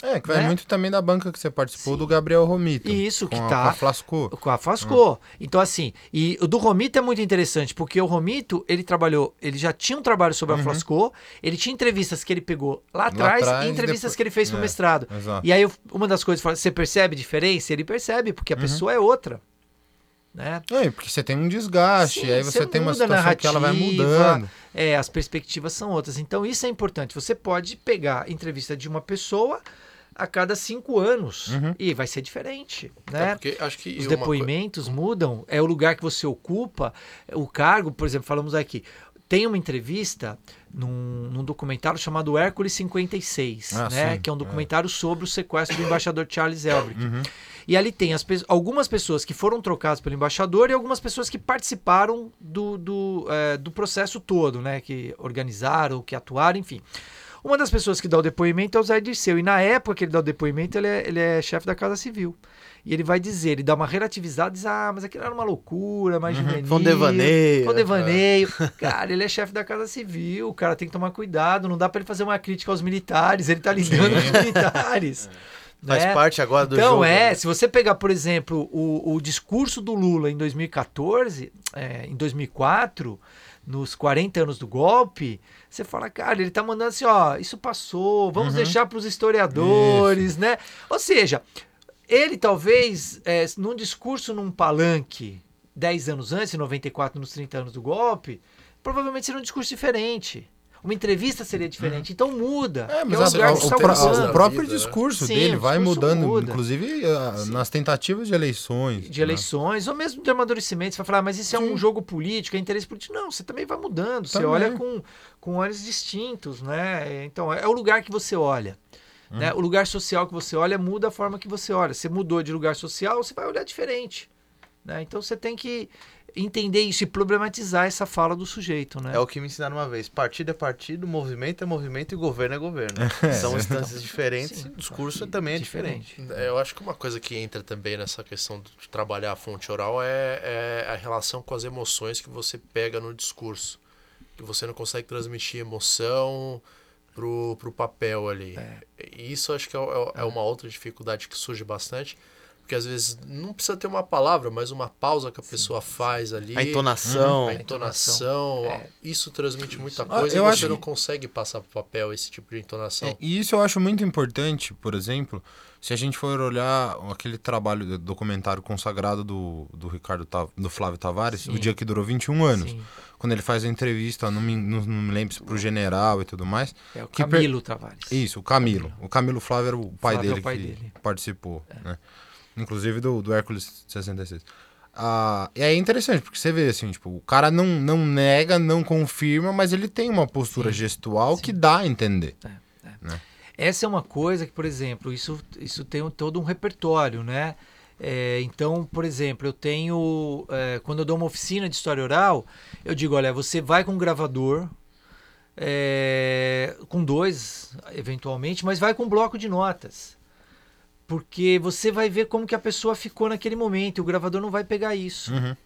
É, que vai né? muito também da banca que você participou Sim. do Gabriel Romito. Isso, que a, tá- Com a Flasco. Com a Fasco. Então, assim, e o do Romito é muito interessante, porque o Romito, ele trabalhou, ele já tinha um trabalho sobre a Flasco, ele tinha entrevistas que ele pegou lá atrás, e entrevistas depois- que ele fez pro é, mestrado. Exato. E aí, uma das coisas, você percebe diferença? Ele percebe, porque a pessoa é outra. Né? É, porque você tem um desgaste, Sim, aí você, você tem uma situação que ela vai narrativa, mudando. É, as perspectivas são outras. Então, isso é importante. Você pode pegar a entrevista de uma pessoa a cada cinco anos Uhum. e vai ser diferente, É né? porque acho que Os depoimentos mudam, é o lugar que você ocupa, o cargo, por exemplo, falamos aqui. Tem uma entrevista num, num documentário chamado Hércules 56, Ah, né? sim, que é um é. documentário sobre o sequestro do embaixador Charles Elbrick. Uhum. E ali tem as algumas pessoas que foram trocadas pelo embaixador e algumas pessoas que participaram do, do, eh, do processo todo, né? Que organizaram, que atuaram, enfim. Uma das pessoas que dá o depoimento é o Zé Dirceu. E na época que ele dá o depoimento, ele é, ele é chefe da Casa Civil. E ele vai dizer, ele dá uma relativizada, diz, ah, mas aquilo era uma loucura, mais juvenil. Foi um devaneio. Foi um devaneio. [LAUGHS] Cara, ele é chefe da Casa Civil, o cara tem que tomar cuidado, não dá pra ele fazer uma crítica aos militares, ele tá lidando com os militares. [LAUGHS] Faz né? parte agora do Então, jogo. é, né? se você pegar, por exemplo, o, o discurso do Lula em 2014, é, em 2004, nos 40 anos do golpe, você fala, cara, ele tá mandando assim, ó, isso passou, vamos deixar para os historiadores, né? Ou seja, ele talvez, é, num discurso num palanque, 10 anos antes, em 94, nos 30 anos do golpe, provavelmente seria um discurso diferente. Uma entrevista seria diferente. Então muda. É, É mas um a- lugar a- o, o próprio vida, discurso Sim, dele o vai discurso mudando, muda. inclusive ah, nas tentativas de eleições. de né? eleições, ou mesmo de amadurecimento. Você vai falar, mas isso é um jogo político, é interesse político. Não, você também vai mudando. Você Também. olha com, com olhos distintos, né? Então, é o lugar que você olha. Né? O lugar social que você olha muda a forma que você olha. Você mudou de lugar social, você vai olhar diferente. Né? Então, você tem que entender isso e problematizar essa fala do sujeito, né? É o que me ensinaram uma vez. Partido é partido, movimento é movimento e governo é governo. [LAUGHS] São instâncias diferentes Sim. e o discurso também é diferente. É, Eu acho que uma coisa que entra também nessa questão de trabalhar a fonte oral é, é a relação com as emoções que você pega no discurso. que você não consegue transmitir emoção pro, pro papel ali. E Isso acho que é, é- é uma outra dificuldade que surge bastante. Porque às vezes não precisa ter uma palavra, mas uma pausa que a pessoa faz ali. A entonação. A entonação, É. isso transmite muita Ah, coisa eu e você acho não consegue passar pro papel esse tipo de entonação. É, e isso eu acho muito importante, por exemplo, se a gente for olhar aquele trabalho do- documentário consagrado do, do Ricardo do Flávio Tavares, Sim. o dia que durou 21 anos. Sim, Quando ele faz a entrevista, não me, não, não me lembro se pro general e tudo mais. é o Que per- Camilo Tavares. Isso, o Camilo. O Camilo Flávio era o pai Flávio é o dele pai que dele. participou, né? Inclusive do, do Hércules 66. Ah, e é interessante, porque você vê assim, tipo, o cara não, não nega, não confirma, mas ele tem uma postura Sim, gestual sim. que dá a entender. Essa é uma coisa que, por exemplo, isso, isso tem um- todo um repertório, né? É, então, por exemplo, eu tenho. é, quando eu dou uma oficina de história oral, eu digo: olha, você vai com um gravador, é, com dois, eventualmente, mas vai com um bloco de notas. Porque você vai ver como que a pessoa ficou naquele momento e o gravador não vai pegar isso. Uhum.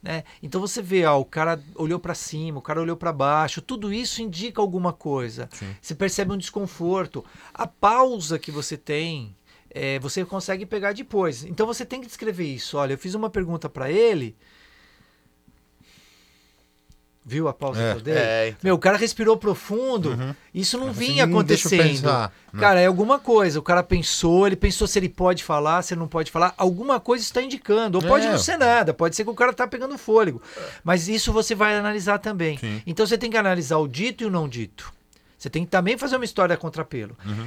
né? Então você vê, ó, o cara olhou para cima, o cara olhou para baixo, tudo isso indica alguma coisa. Sim. Você percebe um desconforto. A pausa que você tem, é, você consegue pegar depois. Então você tem que descrever isso. Olha, eu fiz uma pergunta para ele. Viu a pausa É. que eu dei? É, então. Meu, o cara respirou profundo. Uhum. Isso não Assim, vinha "Hum, deixa eu acontecendo. pensar", né? Cara, é alguma coisa. O cara pensou, ele pensou se ele pode falar, se ele não pode falar. Alguma coisa está indicando. Ou pode É. não ser nada. Pode ser que o cara tá pegando fôlego. Mas isso você vai analisar também. Sim. Então você tem que analisar o dito e o não dito. Você tem que também fazer uma história a contrapelo. Uhum.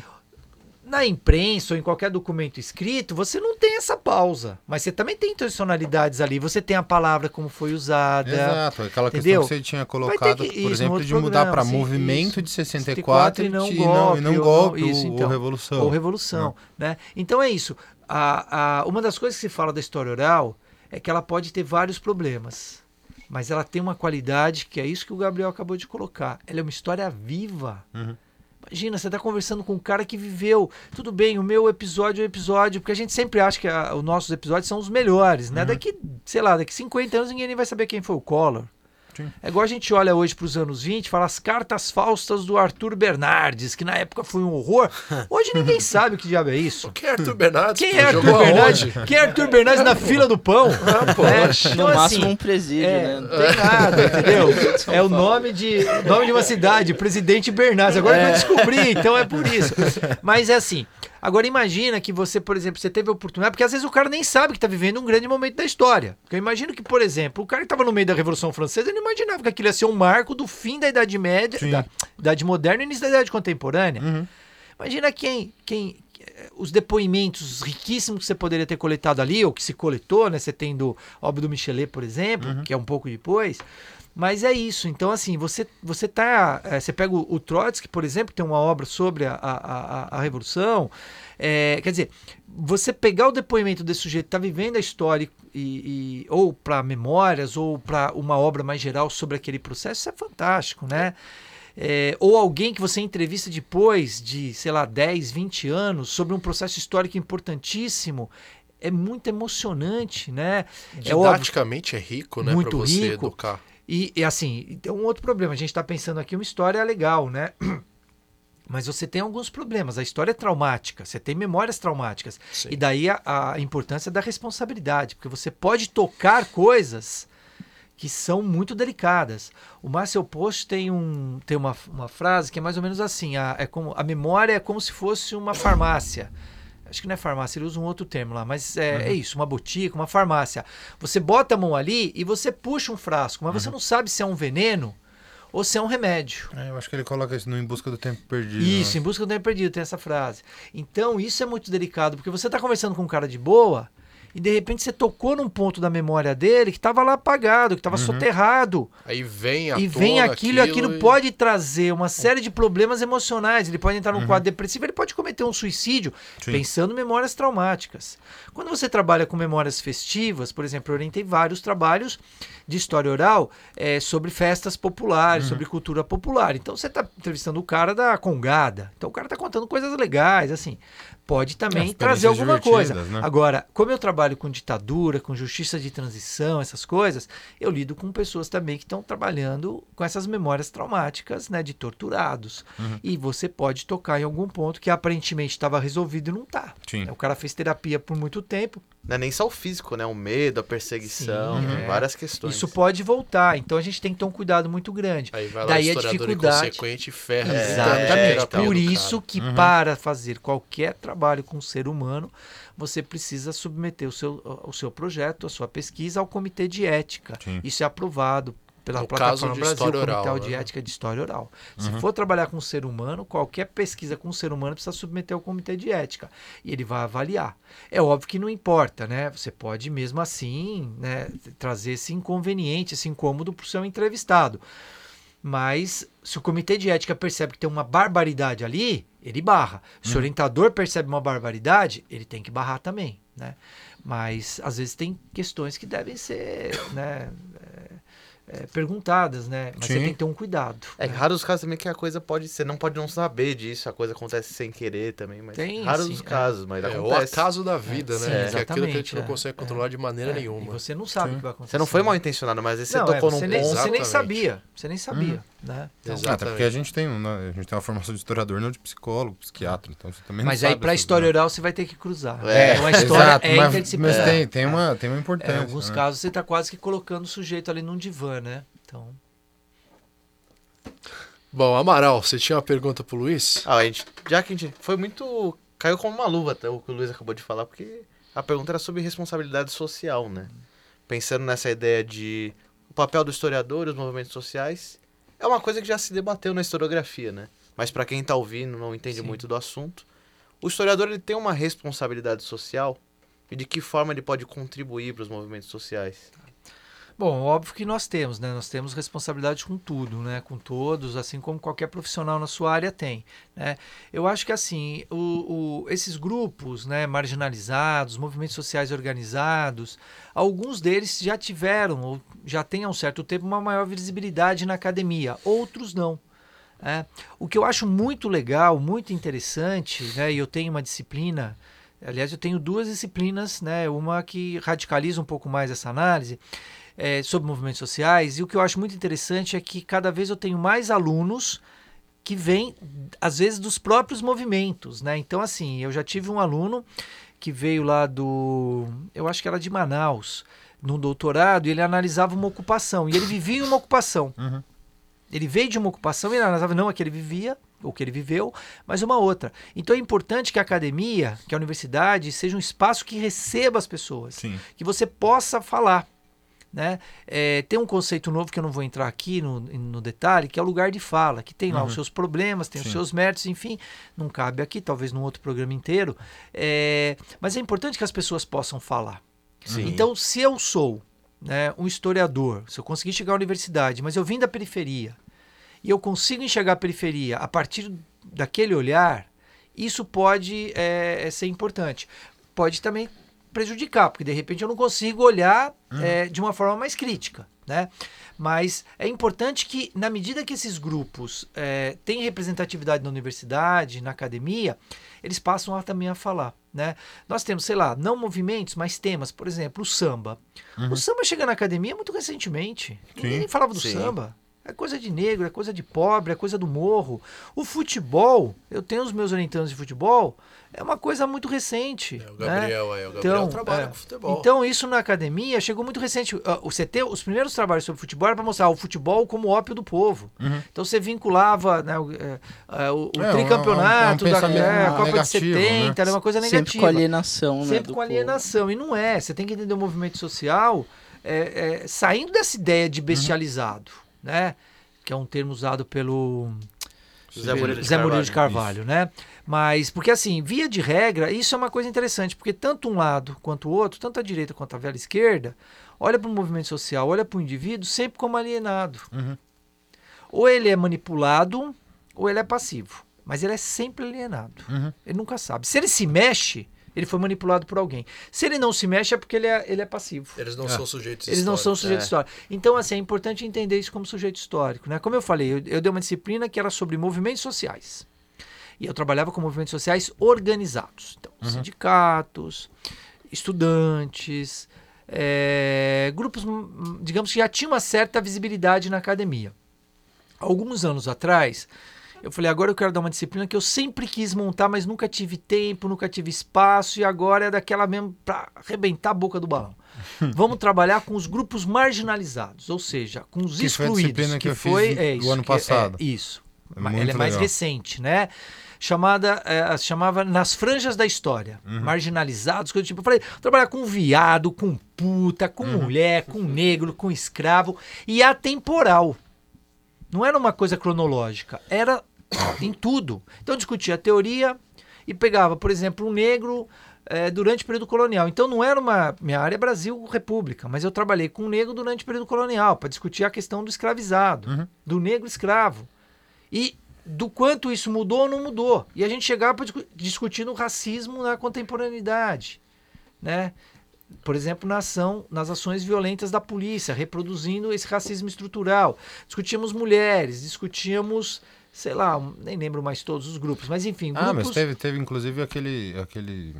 Na imprensa ou em qualquer documento escrito, você não tem essa pausa. Mas você também tem intencionalidades ali. Você tem a palavra como foi usada. Exato, aquela Entendeu? questão que você tinha colocado, que- por exemplo, de mudar para movimento de 64 e não e golpe, e não ou- golpe, isso, ou, então. ou revolução. Ou revolução, né? Então é isso. A, a- uma das coisas que se fala da história oral é que ela pode ter vários problemas. Mas ela tem uma qualidade que é isso que o Gabriel acabou de colocar. Ela é uma história viva. Uhum. Imagina, você está conversando com um cara que viveu. Tudo bem, o meu episódio é o episódio, porque a gente sempre acha que a- os nossos episódios são os melhores, Uhum. né? Daqui, sei lá, daqui 50 anos ninguém nem vai saber quem foi o Collor. Sim. É igual a gente olha hoje para os anos 20 e fala as cartas falsas do Arthur Bernardes, que na época foi um horror. [LAUGHS] Hoje ninguém sabe o que diabo é isso. Quem é Arthur Bernardes? Quem é Arthur Bernardes? Quem é Arthur Bernardes na fila do pão? [LAUGHS] Ah, pô, É, oxe. No então, máximo assim, um presídio, é, né? não tem nada, [LAUGHS] entendeu? É o nome de, nome de uma cidade, Presidente Bernardes. Agora eu descobri, então é por isso. Mas é assim. Agora imagina que você, por exemplo, você teve a oportunidade, porque às vezes o cara nem sabe que está vivendo um grande momento da história. Porque eu imagino que, por exemplo, o cara que estava no meio da Revolução Francesa, ele não imaginava que aquilo ia ser um marco do fim da Idade Média, Sim. da Idade Moderna e início da Idade Contemporânea. Uhum. Imagina quem, quem os depoimentos riquíssimos que você poderia ter coletado ali, ou que se coletou, né? Você tem do obra do Michelet, por exemplo, que é um pouco depois. Mas é isso. Então, assim, você, você tá. eh, você pega o, o Trotsky, por exemplo, que tem uma obra sobre a, a, a, a Revolução. eh, quer dizer, você pegar o depoimento desse sujeito que está vivendo a história e, e- ou para memórias ou para uma obra mais geral sobre aquele processo, isso é fantástico, né? É, ou alguém que você entrevista depois de, sei lá, 10, 20 anos sobre um processo histórico importantíssimo. É muito emocionante, né? É óbvio. Didaticamente é rico, né? Muito pra você rico. educar. E, e assim, tem um outro problema. A gente está pensando aqui uma história legal, né? [CLEARS THROAT] Mas você tem alguns problemas. A história é traumática, você tem memórias traumáticas. Sim. E daí a, a importância da responsabilidade, porque você pode tocar coisas que são muito delicadas. O Marcel Post tem, um, tem uma, uma frase que é mais ou menos assim: a, é como, a memória é como se fosse uma farmácia. Acho que não é farmácia, ele usa um outro termo lá, mas é, é isso, uma botica, uma farmácia. Você bota a mão ali e você puxa um frasco, mas você não sabe se é um veneno ou se é um remédio. É, eu acho que ele coloca isso no Em Busca do Tempo Perdido. Isso, né? em busca do tempo perdido, tem essa frase. Então, isso é muito delicado, porque você está conversando com um cara de boa e de repente você tocou num ponto da memória dele que estava lá apagado, que estava soterrado. Aí vem a E vem aquilo e aquilo e- pode trazer uma série de problemas emocionais. Ele pode entrar num quadro depressivo, ele pode cometer um suicídio Sim. pensando em memórias traumáticas. Quando você trabalha com memórias festivas, por exemplo, eu orientei vários trabalhos de história oral eh, sobre festas populares, sobre cultura popular. Então você está entrevistando o cara da Congada. Então o cara está contando coisas legais, assim. Pode também trazer alguma coisa. né? Agora, como eu trabalho com ditadura, com justiça de transição, essas coisas, eu lido com pessoas também que estão trabalhando com essas memórias traumáticas, né, de torturados. E você pode tocar em algum ponto que aparentemente estava resolvido e não está. O cara fez terapia por muito tempo, Não é nem só o físico, né? O medo, a perseguição, Sim, né? é. várias questões. isso pode voltar. Então a gente tem que ter um cuidado muito grande. Aí vai lá Daí o a historiador dificuldade. inconsequente e ferra. Exatamente. é, Por isso cara. que para fazer qualquer trabalho com o ser humano, você precisa submeter o seu, o seu projeto, a sua pesquisa ao comitê de ética. Sim. Isso é aprovado pela No plataforma Brasil, história Comitê oral, de né? Ética de História Oral. Se for trabalhar com o ser humano, qualquer pesquisa com o ser humano precisa submeter ao comitê de ética. E ele vai avaliar. É óbvio que não importa, né? Você pode mesmo assim né, trazer esse inconveniente, esse incômodo para o seu entrevistado. Mas se o comitê de ética percebe que tem uma barbaridade ali, ele barra. Se o orientador percebe uma barbaridade, ele tem que barrar também, né? Mas às vezes tem questões que devem ser, né, é, é, perguntadas, né? Mas você Sim. tem que ter um cuidado. É né? raros os casos também que a coisa pode ser, não pode não saber disso, a coisa acontece sem querer também, mas Tem, raros sim, os é. casos, mas É, o acontece. acaso da vida, Sim, né? que é aquilo que a gente não é. consegue controlar de maneira É, E nenhuma. você não sabe o que vai acontecer. Você não foi mal intencionado, mas aí você Não, tocou é, num você, ponto. nem, você nem sabia. Você nem sabia, né? Então. Até porque a gente tem, um, né, a gente tem uma formação de historiador, não de psicólogo, psiquiatra, então você também não mas aí para história oral você vai ter que cruzar. É, então a história Exato, é mas, interdisciplinar. mas tem, tem, uma, tem uma É, importância. em alguns né? casos você está quase que colocando o sujeito ali num divã, né? Então, Bom, Amaral, você tinha uma pergunta pro Luiz? Ah, a gente, já que a gente foi muito. Caiu como uma luva até o que o Luiz acabou de falar, porque a pergunta era sobre responsabilidade social, né? Pensando nessa ideia de o papel do historiador e os movimentos sociais, é uma coisa que já se debateu na historiografia, né? Mas para quem tá ouvindo não entende Sim. muito do assunto, o historiador ele tem uma responsabilidade social e de que forma ele pode contribuir para os movimentos sociais. Bom, óbvio que nós temos, né? Nós temos responsabilidade com tudo, né? Com todos, assim como qualquer profissional na sua área tem, né? Eu acho que assim, o, o- esses grupos, né, marginalizados, movimentos sociais organizados, alguns deles já tiveram ou já têm há um certo tempo uma maior visibilidade na academia, outros não. né? O que eu acho muito legal, muito interessante, né, e eu tenho uma disciplina, aliás, eu tenho duas disciplinas, né, uma que radicaliza um pouco mais essa análise é, sobre movimentos sociais, e o que eu acho muito interessante é que cada vez eu tenho mais alunos que vêm, às vezes, dos próprios movimentos. Né? Então, assim, eu já tive um aluno que veio lá do. Eu acho que era de Manaus, num doutorado, e ele analisava uma ocupação, e ele vivia em uma ocupação. Uhum. Ele veio de uma ocupação e ele analisava não a que ele vivia, ou que ele viveu, mas uma outra. Então é importante que a academia, que a universidade, seja um espaço que receba as pessoas, Sim. que você possa falar. Né? É, tem um conceito novo que eu não vou entrar aqui no, no detalhe, que é o lugar de fala, que tem lá os seus problemas, tem os Sim. seus méritos, enfim, não cabe aqui, talvez num outro programa inteiro. É, mas é importante que as pessoas possam falar. Sim. Então, se eu sou né, um historiador, se eu conseguir chegar à universidade, mas eu vim da periferia e eu consigo enxergar a periferia a partir daquele olhar, isso pode é, ser importante. Pode também prejudicar, porque de repente eu não consigo olhar é, de uma forma mais crítica. Né? Mas é importante que, na medida que esses grupos é, têm representatividade na universidade, na academia, eles passam a, também a falar. Né? Nós temos, sei lá, não movimentos, mas temas, por exemplo, o samba. O samba chega na academia muito recentemente. Ninguém falava do Sim. samba. É coisa de negro, é coisa de pobre, é coisa do morro. O futebol, eu tenho os meus orientandos de futebol, é uma coisa muito recente. É, o né? Gabriel aí, o Gabriel Então, trabalha é. com futebol. Então, isso na academia chegou muito recente. Ah, O CT, os primeiros trabalhos sobre futebol era para mostrar o futebol como ópio do povo. Então você vinculava né, o, é, é, o- o É, um- tricampeonato é um da é, a Copa de negativo, 70, né? era uma coisa Sempre negativa. com alienação, né? Sempre do com povo. alienação. E não é. Você tem que entender o movimento social é, é, saindo dessa ideia de bestializado, né? Que é um termo usado pelo José Murilo de Zé Murilo de Carvalho. Carvalho, né? Mas, porque assim, via de regra, isso é uma coisa interessante, porque tanto um lado quanto o outro, tanto a direita quanto a velha esquerda, olha para o movimento social, olha para o indivíduo sempre como alienado. Uhum. Ou ele é manipulado, ou ele é passivo. Mas ele é sempre alienado. Uhum. Ele nunca sabe. Se ele se mexe, ele foi manipulado por alguém. Se ele não se mexe, é porque ele é, ele é passivo. Eles não É. são sujeitos Eles não são históricos. sujeitos é. históricos. Então, assim, é importante entender isso como sujeito histórico. Né? Como eu falei, eu, eu dei uma disciplina que era sobre movimentos sociais. E eu trabalhava com movimentos sociais organizados. Então, sindicatos estudantes, é, grupos, hum, digamos que já tinha uma certa visibilidade na academia. Alguns anos atrás, eu falei, agora eu quero dar uma disciplina que eu sempre quis montar, mas nunca tive tempo, nunca tive espaço, e agora é daquela mesmo para arrebentar a boca do balão. [LAUGHS] Vamos trabalhar com os grupos marginalizados, ou seja, com os Que foi a excluídos. disciplina que eu fiz foi, no- é o isso, ano que é- passado. é isso. É muito Ela é mais legal. recente, né? Chamada, é, chamava Nas Franjas da História. Uhum. Marginalizados, coisa do tipo. Eu falei, trabalhar com viado, com puta, com Uhum. mulher, com negro, com escravo. E atemporal. Não era uma coisa cronológica, era [COUGHS] em tudo. Então eu discutia a teoria e pegava, por exemplo, um negro eh, durante o período colonial. Então não era uma. Minha área é Brasil República, mas eu trabalhei com um negro durante o período colonial para discutir a questão do escravizado, Uhum. do negro escravo. E do quanto isso mudou ou não mudou. E a gente chegava para discutir o racismo na contemporaneidade. Né? por exemplo, na ação, nas ações violentas da polícia, reproduzindo esse racismo estrutural. Discutíamos mulheres, discutíamos, sei lá, nem lembro mais todos os grupos, mas enfim, Ah, mas grupos. teve, teve inclusive aquele, aquele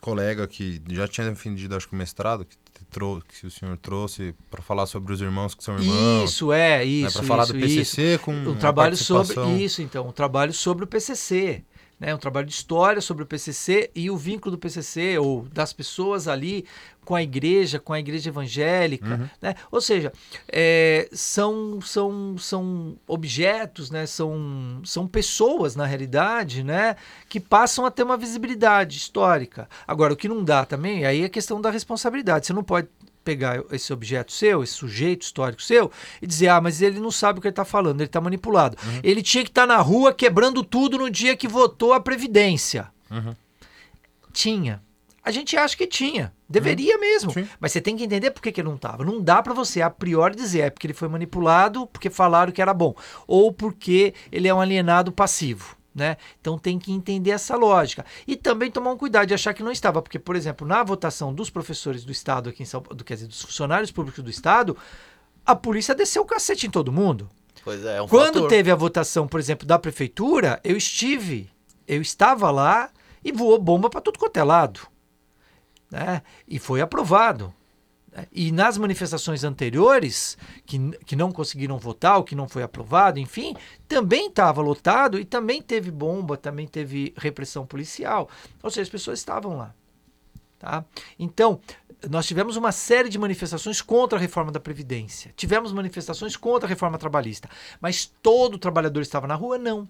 colega que já tinha defendido, acho que o mestrado, que, trou- que o senhor trouxe para falar sobre os irmãos que são irmãos. Isso, é, né, isso. para falar isso, do isso. PCC com um trabalho sobre isso então um trabalho sobre o PCC né um trabalho de história sobre o PCC e o vínculo do PCC ou das pessoas ali com a igreja com a igreja evangélica Uhum. né? Ou seja é, são são são objetos né são são pessoas na realidade né que passam a ter uma visibilidade histórica. Agora o que não dá também aí é a questão da responsabilidade. Você não pode pegar esse objeto seu, esse sujeito histórico seu, e dizer, ah, mas ele não sabe o que ele está falando, ele está manipulado. Ele tinha que estar na rua quebrando tudo no dia que votou a Previdência. Uhum. Tinha. A gente acha que tinha. Deveria mesmo. Sim. Mas você tem que entender por que, que ele não estava. Não dá para você, a priori, dizer é porque ele foi manipulado, porque falaram que era bom. Ou porque ele é um alienado passivo. Né? Então tem que entender essa lógica. E também tomar um cuidado de achar que não estava. Porque, por exemplo, na votação dos professores do Estado aqui em São Paulo, quer dizer, dos funcionários públicos do Estado, a polícia desceu o cacete em todo mundo. Pois é, é um Quando fator. teve a votação, por exemplo, da prefeitura, eu estive, eu estava lá e voou bomba para tudo quanto é lado. Né? E foi aprovado. E nas manifestações anteriores, que, que não conseguiram votar, ou que não foi aprovado, enfim, também estava lotado e também teve bomba, também teve repressão policial. Ou seja, as pessoas estavam lá. Tá? Então, nós tivemos uma série de manifestações contra a reforma da Previdência. Tivemos manifestações contra a reforma trabalhista. Mas todo trabalhador estava na rua? Não.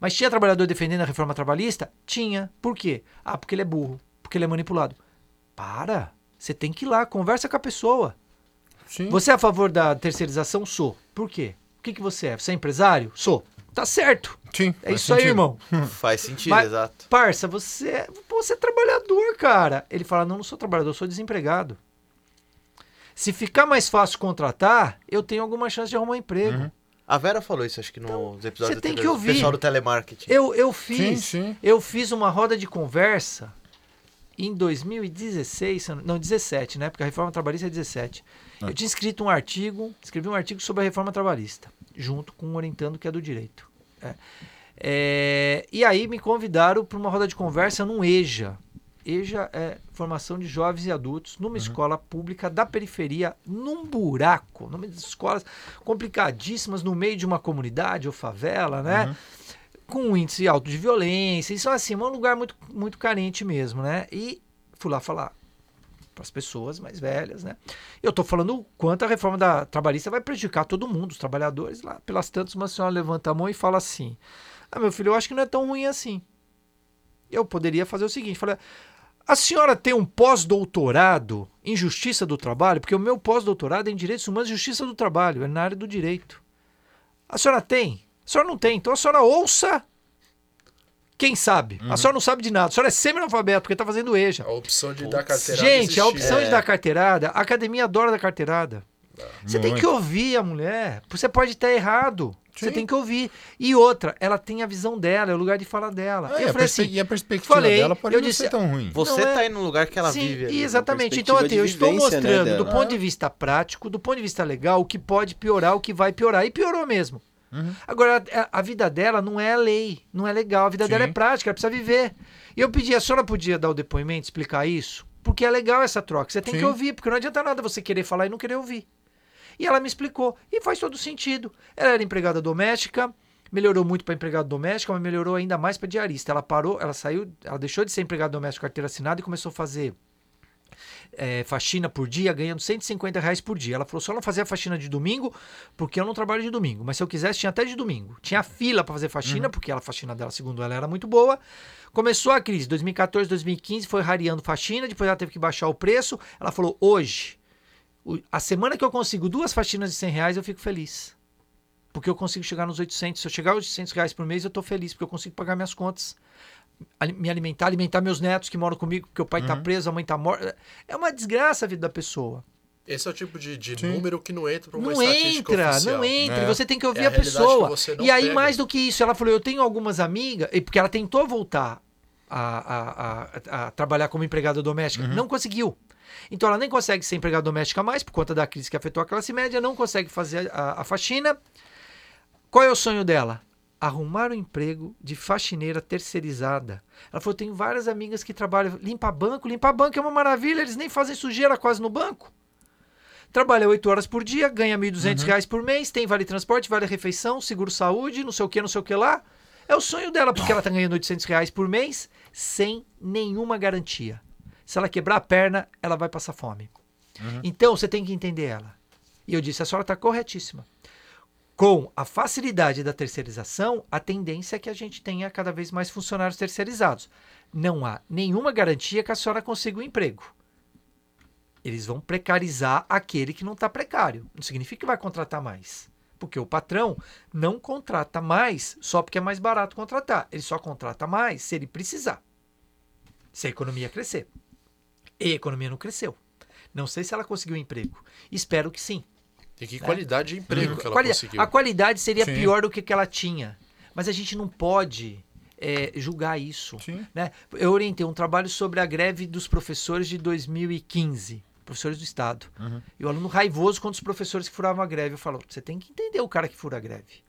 Mas tinha trabalhador defendendo a reforma trabalhista? Tinha. Por quê? Ah, porque ele é burro, porque ele é manipulado. Para. Você tem que ir lá, conversa com a pessoa. Sim. Você é a favor da terceirização? Sou. Por quê? O que, que você é? Você é empresário? Sou. Tá certo. Sim, É isso aí, sentido. irmão. [LAUGHS] Faz sentido, Mas- exato. Parça, você, é- você é trabalhador, cara. Ele fala: não, não sou trabalhador, eu sou desempregado. Se ficar mais fácil contratar, eu tenho alguma chance de arrumar um emprego. Uhum. A Vera falou isso, acho que nos episódios Então, você tem anteriores, que ouvir. O pessoal do telemarketing. Eu, eu Sim, fiz. sim. Eu fiz uma roda de conversa em 2016, se eu não- não, 17, né? Porque a reforma trabalhista é 17. Ah. Eu tinha escrito um artigo, escrevi um artigo sobre a reforma trabalhista, junto com o orientando que é do direito. É. É, e aí me convidaram para uma roda de conversa num EJA. EJA é formação de jovens e adultos numa escola pública da periferia, num buraco, numa escolas complicadíssimas no meio de uma comunidade ou favela, né? Uhum. Com um índice alto de violência. Isso assim, é um lugar muito, muito carente mesmo, né? E fui lá falar para as pessoas mais velhas, né? Eu estou falando o quanto a reforma da trabalhista vai prejudicar todo mundo, os trabalhadores lá. Pelas tantas, uma senhora levanta a mão e fala assim: Ah, meu filho, eu acho que não é tão ruim assim. Eu poderia fazer o seguinte: falei, a senhora tem um pós-doutorado em justiça do trabalho? Porque o meu pós-doutorado é em direitos humanos e justiça do trabalho, é na área do direito. A senhora tem? A senhora não tem. Então a senhora ouça quem sabe. A senhora não sabe de nada. A senhora é semi-analfabeto porque está fazendo EJA. A opção de dar carteirada Gente, a opção É. de dar carteirada, a academia adora dar carteirada. Você tem que ouvir a mulher. Você pode estar errado. Você tem que ouvir. E outra, ela tem a visão dela, é o lugar de fala dela. É, eu a falei assim, e a perspectiva falei, dela pode eu não disse- ser tão ruim. Você Não é- tá aí no lugar que ela Sim, vive ali. exatamente. Então, assim, eu estou né, mostrando do dela. ponto de vista prático, do ponto de vista legal, o que pode piorar, o que vai piorar. E piorou mesmo. Uhum. Agora, a, a vida dela não é lei, não é legal. A vida dela é Sim. prática, ela precisa viver. E eu pedi, a senhora podia dar o depoimento, explicar isso? Porque é legal essa troca. Você tem Sim. que ouvir, porque não adianta nada você querer falar e não querer ouvir. E ela me explicou. E faz todo sentido. Ela era empregada doméstica, melhorou muito para empregada doméstica, mas melhorou ainda mais para diarista. Ela parou, ela saiu, ela deixou de ser empregada doméstica carteira assinada e começou a fazer é, faxina por dia, ganhando 150 reais por dia. Ela falou: só não fazia faxina de domingo, porque eu não trabalho de domingo. Mas se eu quisesse, tinha até de domingo. Tinha fila para fazer faxina, porque ela, a faxina dela, segundo ela, era muito boa. Começou a crise, 2014, 2015, foi rareando faxina, depois ela teve que baixar o preço. Ela falou: hoje, a semana que eu consigo duas faxinas de 100 reais, eu fico feliz. Porque eu consigo chegar nos 800. Se eu chegar aos 800 reais por mês, eu tô feliz, porque eu consigo pagar minhas contas. Me alimentar, alimentar meus netos que moram comigo, porque o pai tá preso, a mãe tá morta. É uma desgraça a vida da pessoa. Esse é o tipo de, de número que não entra pra uma Não estatística entra, oficial. não entra. É. Você tem que ouvir É a a, pessoa. que você não E aí, pega. mais do que isso, ela falou: eu tenho algumas amigas, e porque ela tentou voltar a, a, a- a trabalhar como empregada doméstica, não conseguiu. Então ela nem consegue ser empregada doméstica mais, por conta da crise que afetou a classe média, não consegue fazer a, a faxina. Qual é o sonho dela? Arrumar um emprego de faxineira terceirizada. Ela falou: tem várias amigas que trabalham, limpa banco, limpa banco é uma maravilha, eles nem fazem sujeira quase no banco. Trabalha 8 horas por dia, ganha 1.200 reais por mês, tem vale transporte, vale refeição, seguro saúde, não sei o que, não sei o que lá. É o sonho dela, porque ela tá ganhando 800 reais por mês sem nenhuma garantia. Se ela quebrar a perna, ela vai passar fome. Então, você tem que entender ela. E eu disse, a senhora está corretíssima. Com a facilidade da terceirização, a tendência é que a gente tenha cada vez mais funcionários terceirizados. Não há nenhuma garantia que a senhora consiga um emprego. Eles vão precarizar aquele que não está precário. Não significa que vai contratar mais. Porque o patrão não contrata mais só porque é mais barato contratar. Ele só contrata mais se ele precisar. Se a economia crescer. E a economia não cresceu. Não sei se ela conseguiu um emprego. Espero que sim. E que qualidade de emprego que ela Quali- conseguiu. A qualidade seria Sim. pior do que, que ela tinha. Mas a gente não pode é, julgar isso. Sim. Né? Eu orientei um trabalho sobre a greve dos professores de 2015. Professores do Estado. Uhum. E o aluno raivoso contra os professores que furavam a greve. Eu falo, você tem que entender o cara que fura a greve.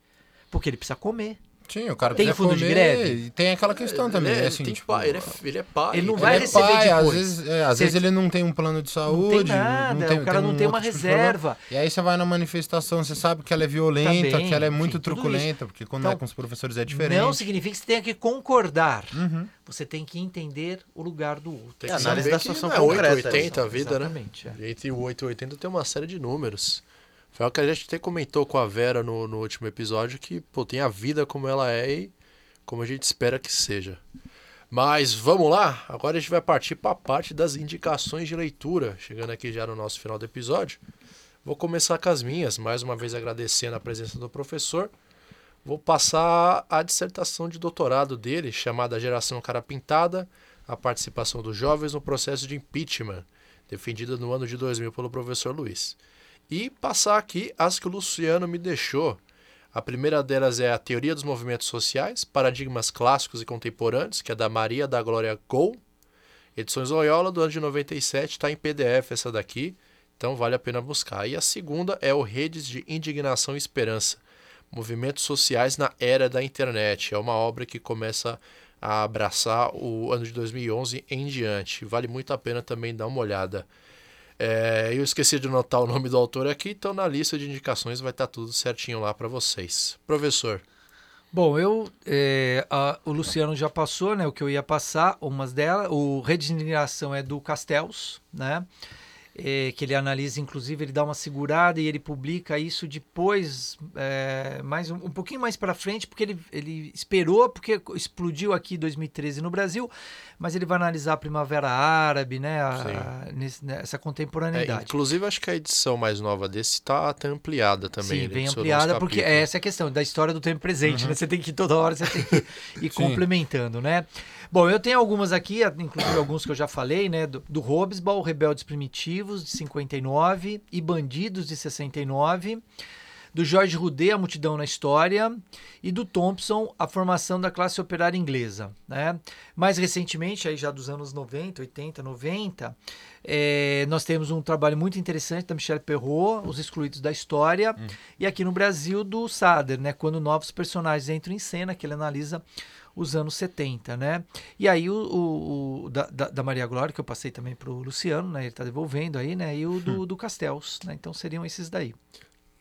Porque ele precisa comer. Sim, o cara Tem fundo de comer, greve? E tem aquela questão também, ele, é é, assim, tem tipo, pai, ele, é, ele é pai. Ele não ele vai é receber pai, às depois. vezes, é, às vezes ele não tem um plano de Não saúde, tem nada, tem, o cara não um tem uma tipo de reserva. E aí você vai na manifestação, você sabe que ela é violenta, Também, que ela é enfim, muito tudo truculenta, porque quando Então, é com os professores é diferente. Não significa que você tenha que concordar. Uhum. Você tem que entender o lugar do outro. Tem É, que análise saber da que situação não é concreta, 880 a vida, né? Exatamente, é. Entre o 8 e 80 tem uma série de números. Foi o que a gente até comentou com a Vera no, no último episódio, que pô, tem a vida como ela é e como a gente espera que seja. Mas vamos lá, agora a gente vai partir para a parte das indicações de leitura, chegando aqui já no nosso final do episódio. Vou começar com as minhas, mais uma vez agradecendo a presença do professor. Vou passar a dissertação de doutorado dele, chamada Geração Cara Pintada, a participação dos jovens no processo de impeachment, defendida no ano de 2000 pelo professor Luiz. E passar aqui as que o Luciano me deixou. A primeira delas é a Teoria dos Movimentos Sociais, Paradigmas Clássicos e Contemporâneos, que é da Maria da Glória Gol. Edições Loyola, do ano de 97, está em PDF essa daqui, então vale a pena buscar. E a segunda é o Redes de Indignação e Esperança, Movimentos Sociais na Era da Internet. É uma obra que começa a abraçar o ano de 2011 em diante. Vale muito a pena também dar uma olhada. É, eu esqueci de anotar o nome do autor aqui, então na lista de indicações vai estar tudo certinho lá para vocês. Professor, Bom, eu é, a- o Luciano já passou, né? O que eu ia passar, umas delas. O Rede de Indignação é do Castells, né? É, que ele analisa, inclusive ele dá uma segurada e ele publica isso depois, é, mais um, um pouquinho mais para frente, porque ele, ele esperou, porque explodiu aqui em 2013 no Brasil, mas ele vai analisar a Primavera Árabe, né, a, nesse- nessa É, contemporaneidade. inclusive, acho que a edição mais nova desse está até ampliada também. Sim, ele bem ampliada, porque essa é a questão da história do tempo presente, né? Você tem que toda hora você tem que [LAUGHS] ir complementando, né? Bom, eu tenho algumas aqui, inclusive alguns que eu já falei, né? Do, do Hobsbawm, Rebeldes Primitivos, de 59, e Bandidos, de 69. Do Jorge Roudet, A Multidão na História. E do Thompson, A Formação da Classe Operária Inglesa. Né? Mais recentemente, aí já dos anos 90, 80, 90, é, nós temos um trabalho muito interessante da Michelle Perrault, Os Excluídos da História. E aqui no Brasil, do Sader, né? Quando novos personagens entram em cena, que ele analisa os anos 70, né? E aí o, o- o da, da- Maria Glória, que eu passei também para o Luciano, né? Ele está devolvendo aí, né? E o do, do Castells, né? Então seriam esses daí.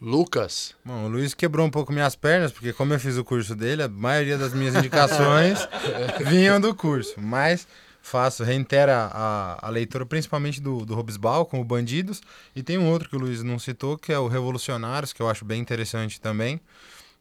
Lucas. Bom, o Luiz quebrou um pouco minhas pernas, porque como eu fiz o curso dele, a maioria das minhas indicações [LAUGHS] vinham do curso. Mas faço, reitera a, a leitura principalmente do, do Robesbal, com o Bandidos, e tem um outro que o Luiz não citou, que é o Revolucionários, que eu acho bem interessante também.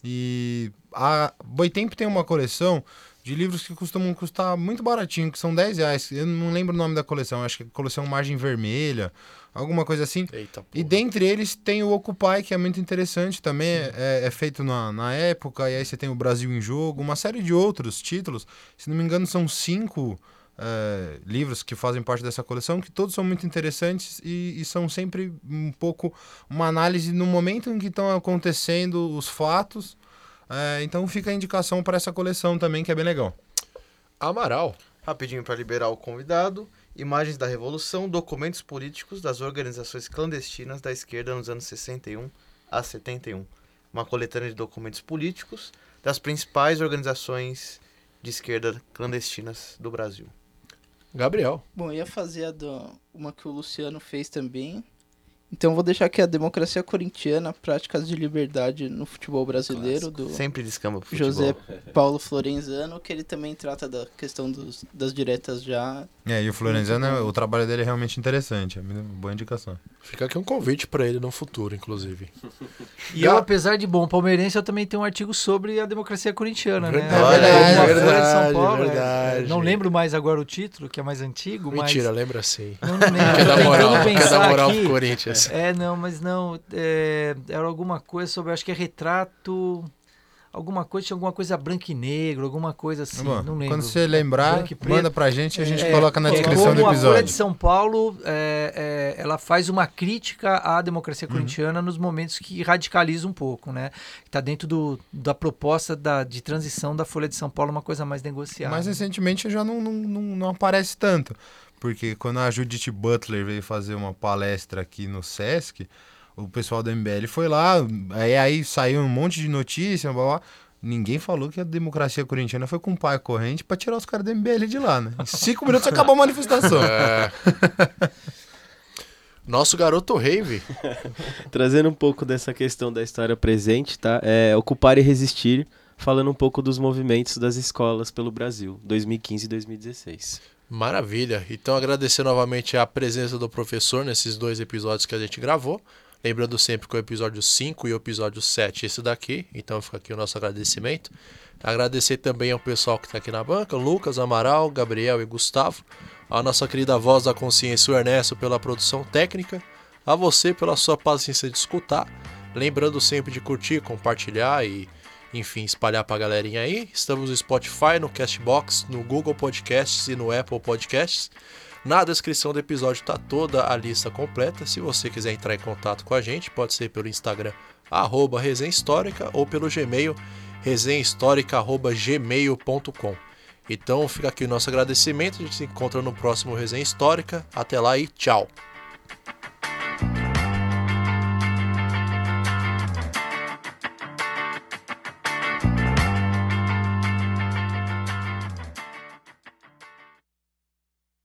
E a Boitempo tem uma coleção de livros que costumam custar muito baratinho, que são 10 reais. Eu não lembro o nome da coleção, acho que é coleção Margem Vermelha, alguma coisa assim. Eita. E dentre eles tem o Occupy, que é muito interessante também, é, é feito na, na época, e aí você tem o Brasil em Jogo, uma série de outros títulos. Se não me engano, são cinco é, livros que fazem parte dessa coleção, que todos são muito interessantes e, e são sempre um pouco uma análise no momento em que estão acontecendo os fatos. É, então fica a indicação para essa coleção também, que é bem legal. Amaral. Rapidinho para liberar o convidado. Imagens da Revolução, documentos políticos das organizações clandestinas da esquerda nos anos 61 a 71. Uma coletânea de documentos políticos das principais organizações de esquerda clandestinas do Brasil. Gabriel. Bom, eu ia fazer do, uma que o Luciano fez também. Então vou deixar aqui a democracia corintiana, práticas de liberdade no futebol brasileiro, do Sempre descamba pro futebol. José Paulo Florenzano, que ele também trata da questão dos, das diretas já. É, e o Florenzano, o trabalho dele é realmente interessante, é uma boa indicação. Fica aqui um convite para ele no futuro, inclusive. E eu, apesar de bom palmeirense, eu também tenho um artigo sobre a democracia corintiana, né? Verdade, Olha aí, Uma Folha de verdade, São Paulo, é. verdade. Não lembro mais agora o título, que é mais antigo, Mentira, mas... lembra sim. Não, não lembro. Quer dar moral, quer dar moral aqui. pro Corinthians. É, não, mas não. é, era alguma coisa sobre. Acho que é retrato. Alguma coisa, tinha alguma coisa branco e negro, alguma coisa assim. Bom, não lembro. quando você lembrar, manda pra gente e a gente É, coloca na é descrição como do A Folha de episódio. São Paulo, é, é, ela faz uma crítica à democracia Uhum. corintiana nos momentos que radicaliza um pouco, né? Está dentro do, da proposta da, de transição da Folha de São Paulo, uma coisa mais negociada. Mas recentemente já não, não, não, não aparece tanto. Porque quando a Judith Butler veio fazer uma palestra aqui no Sesc, o pessoal do MBL foi lá, aí, aí saiu um monte de notícia, blá, blá. Ninguém falou que a democracia corintiana foi com o pai corrente pra tirar os caras do MBL de lá, né? Em cinco minutos acabou a manifestação. [LAUGHS] É. Nosso garoto Rave. [LAUGHS] Trazendo um pouco dessa questão da história presente, tá? É, Ocupar e Resistir, falando um pouco dos movimentos das escolas pelo Brasil, 2015 e 2016. Maravilha. Então, agradecer novamente a presença do professor nesses dois episódios que a gente gravou. Lembrando sempre que o episódio 5 e o episódio 7 é esse daqui. Então, fica aqui o nosso agradecimento. Agradecer também ao pessoal que está aqui na banca: Lucas, Amaral, Gabriel e Gustavo. A nossa querida voz da consciência, o Ernesto, pela produção técnica. A você pela sua paciência de escutar. Lembrando sempre de curtir, compartilhar e, enfim, espalhar pra galerinha aí. Estamos no Spotify, no Castbox, no Google Podcasts e no Apple Podcasts. Na descrição do episódio está toda a lista completa. Se você quiser entrar em contato com a gente, pode ser pelo Instagram, arroba Resenha Histórica, ou pelo Gmail, resenhahistórica.gmail.com. Então fica aqui o nosso agradecimento. A gente se encontra no próximo Resenha Histórica. Até lá e tchau!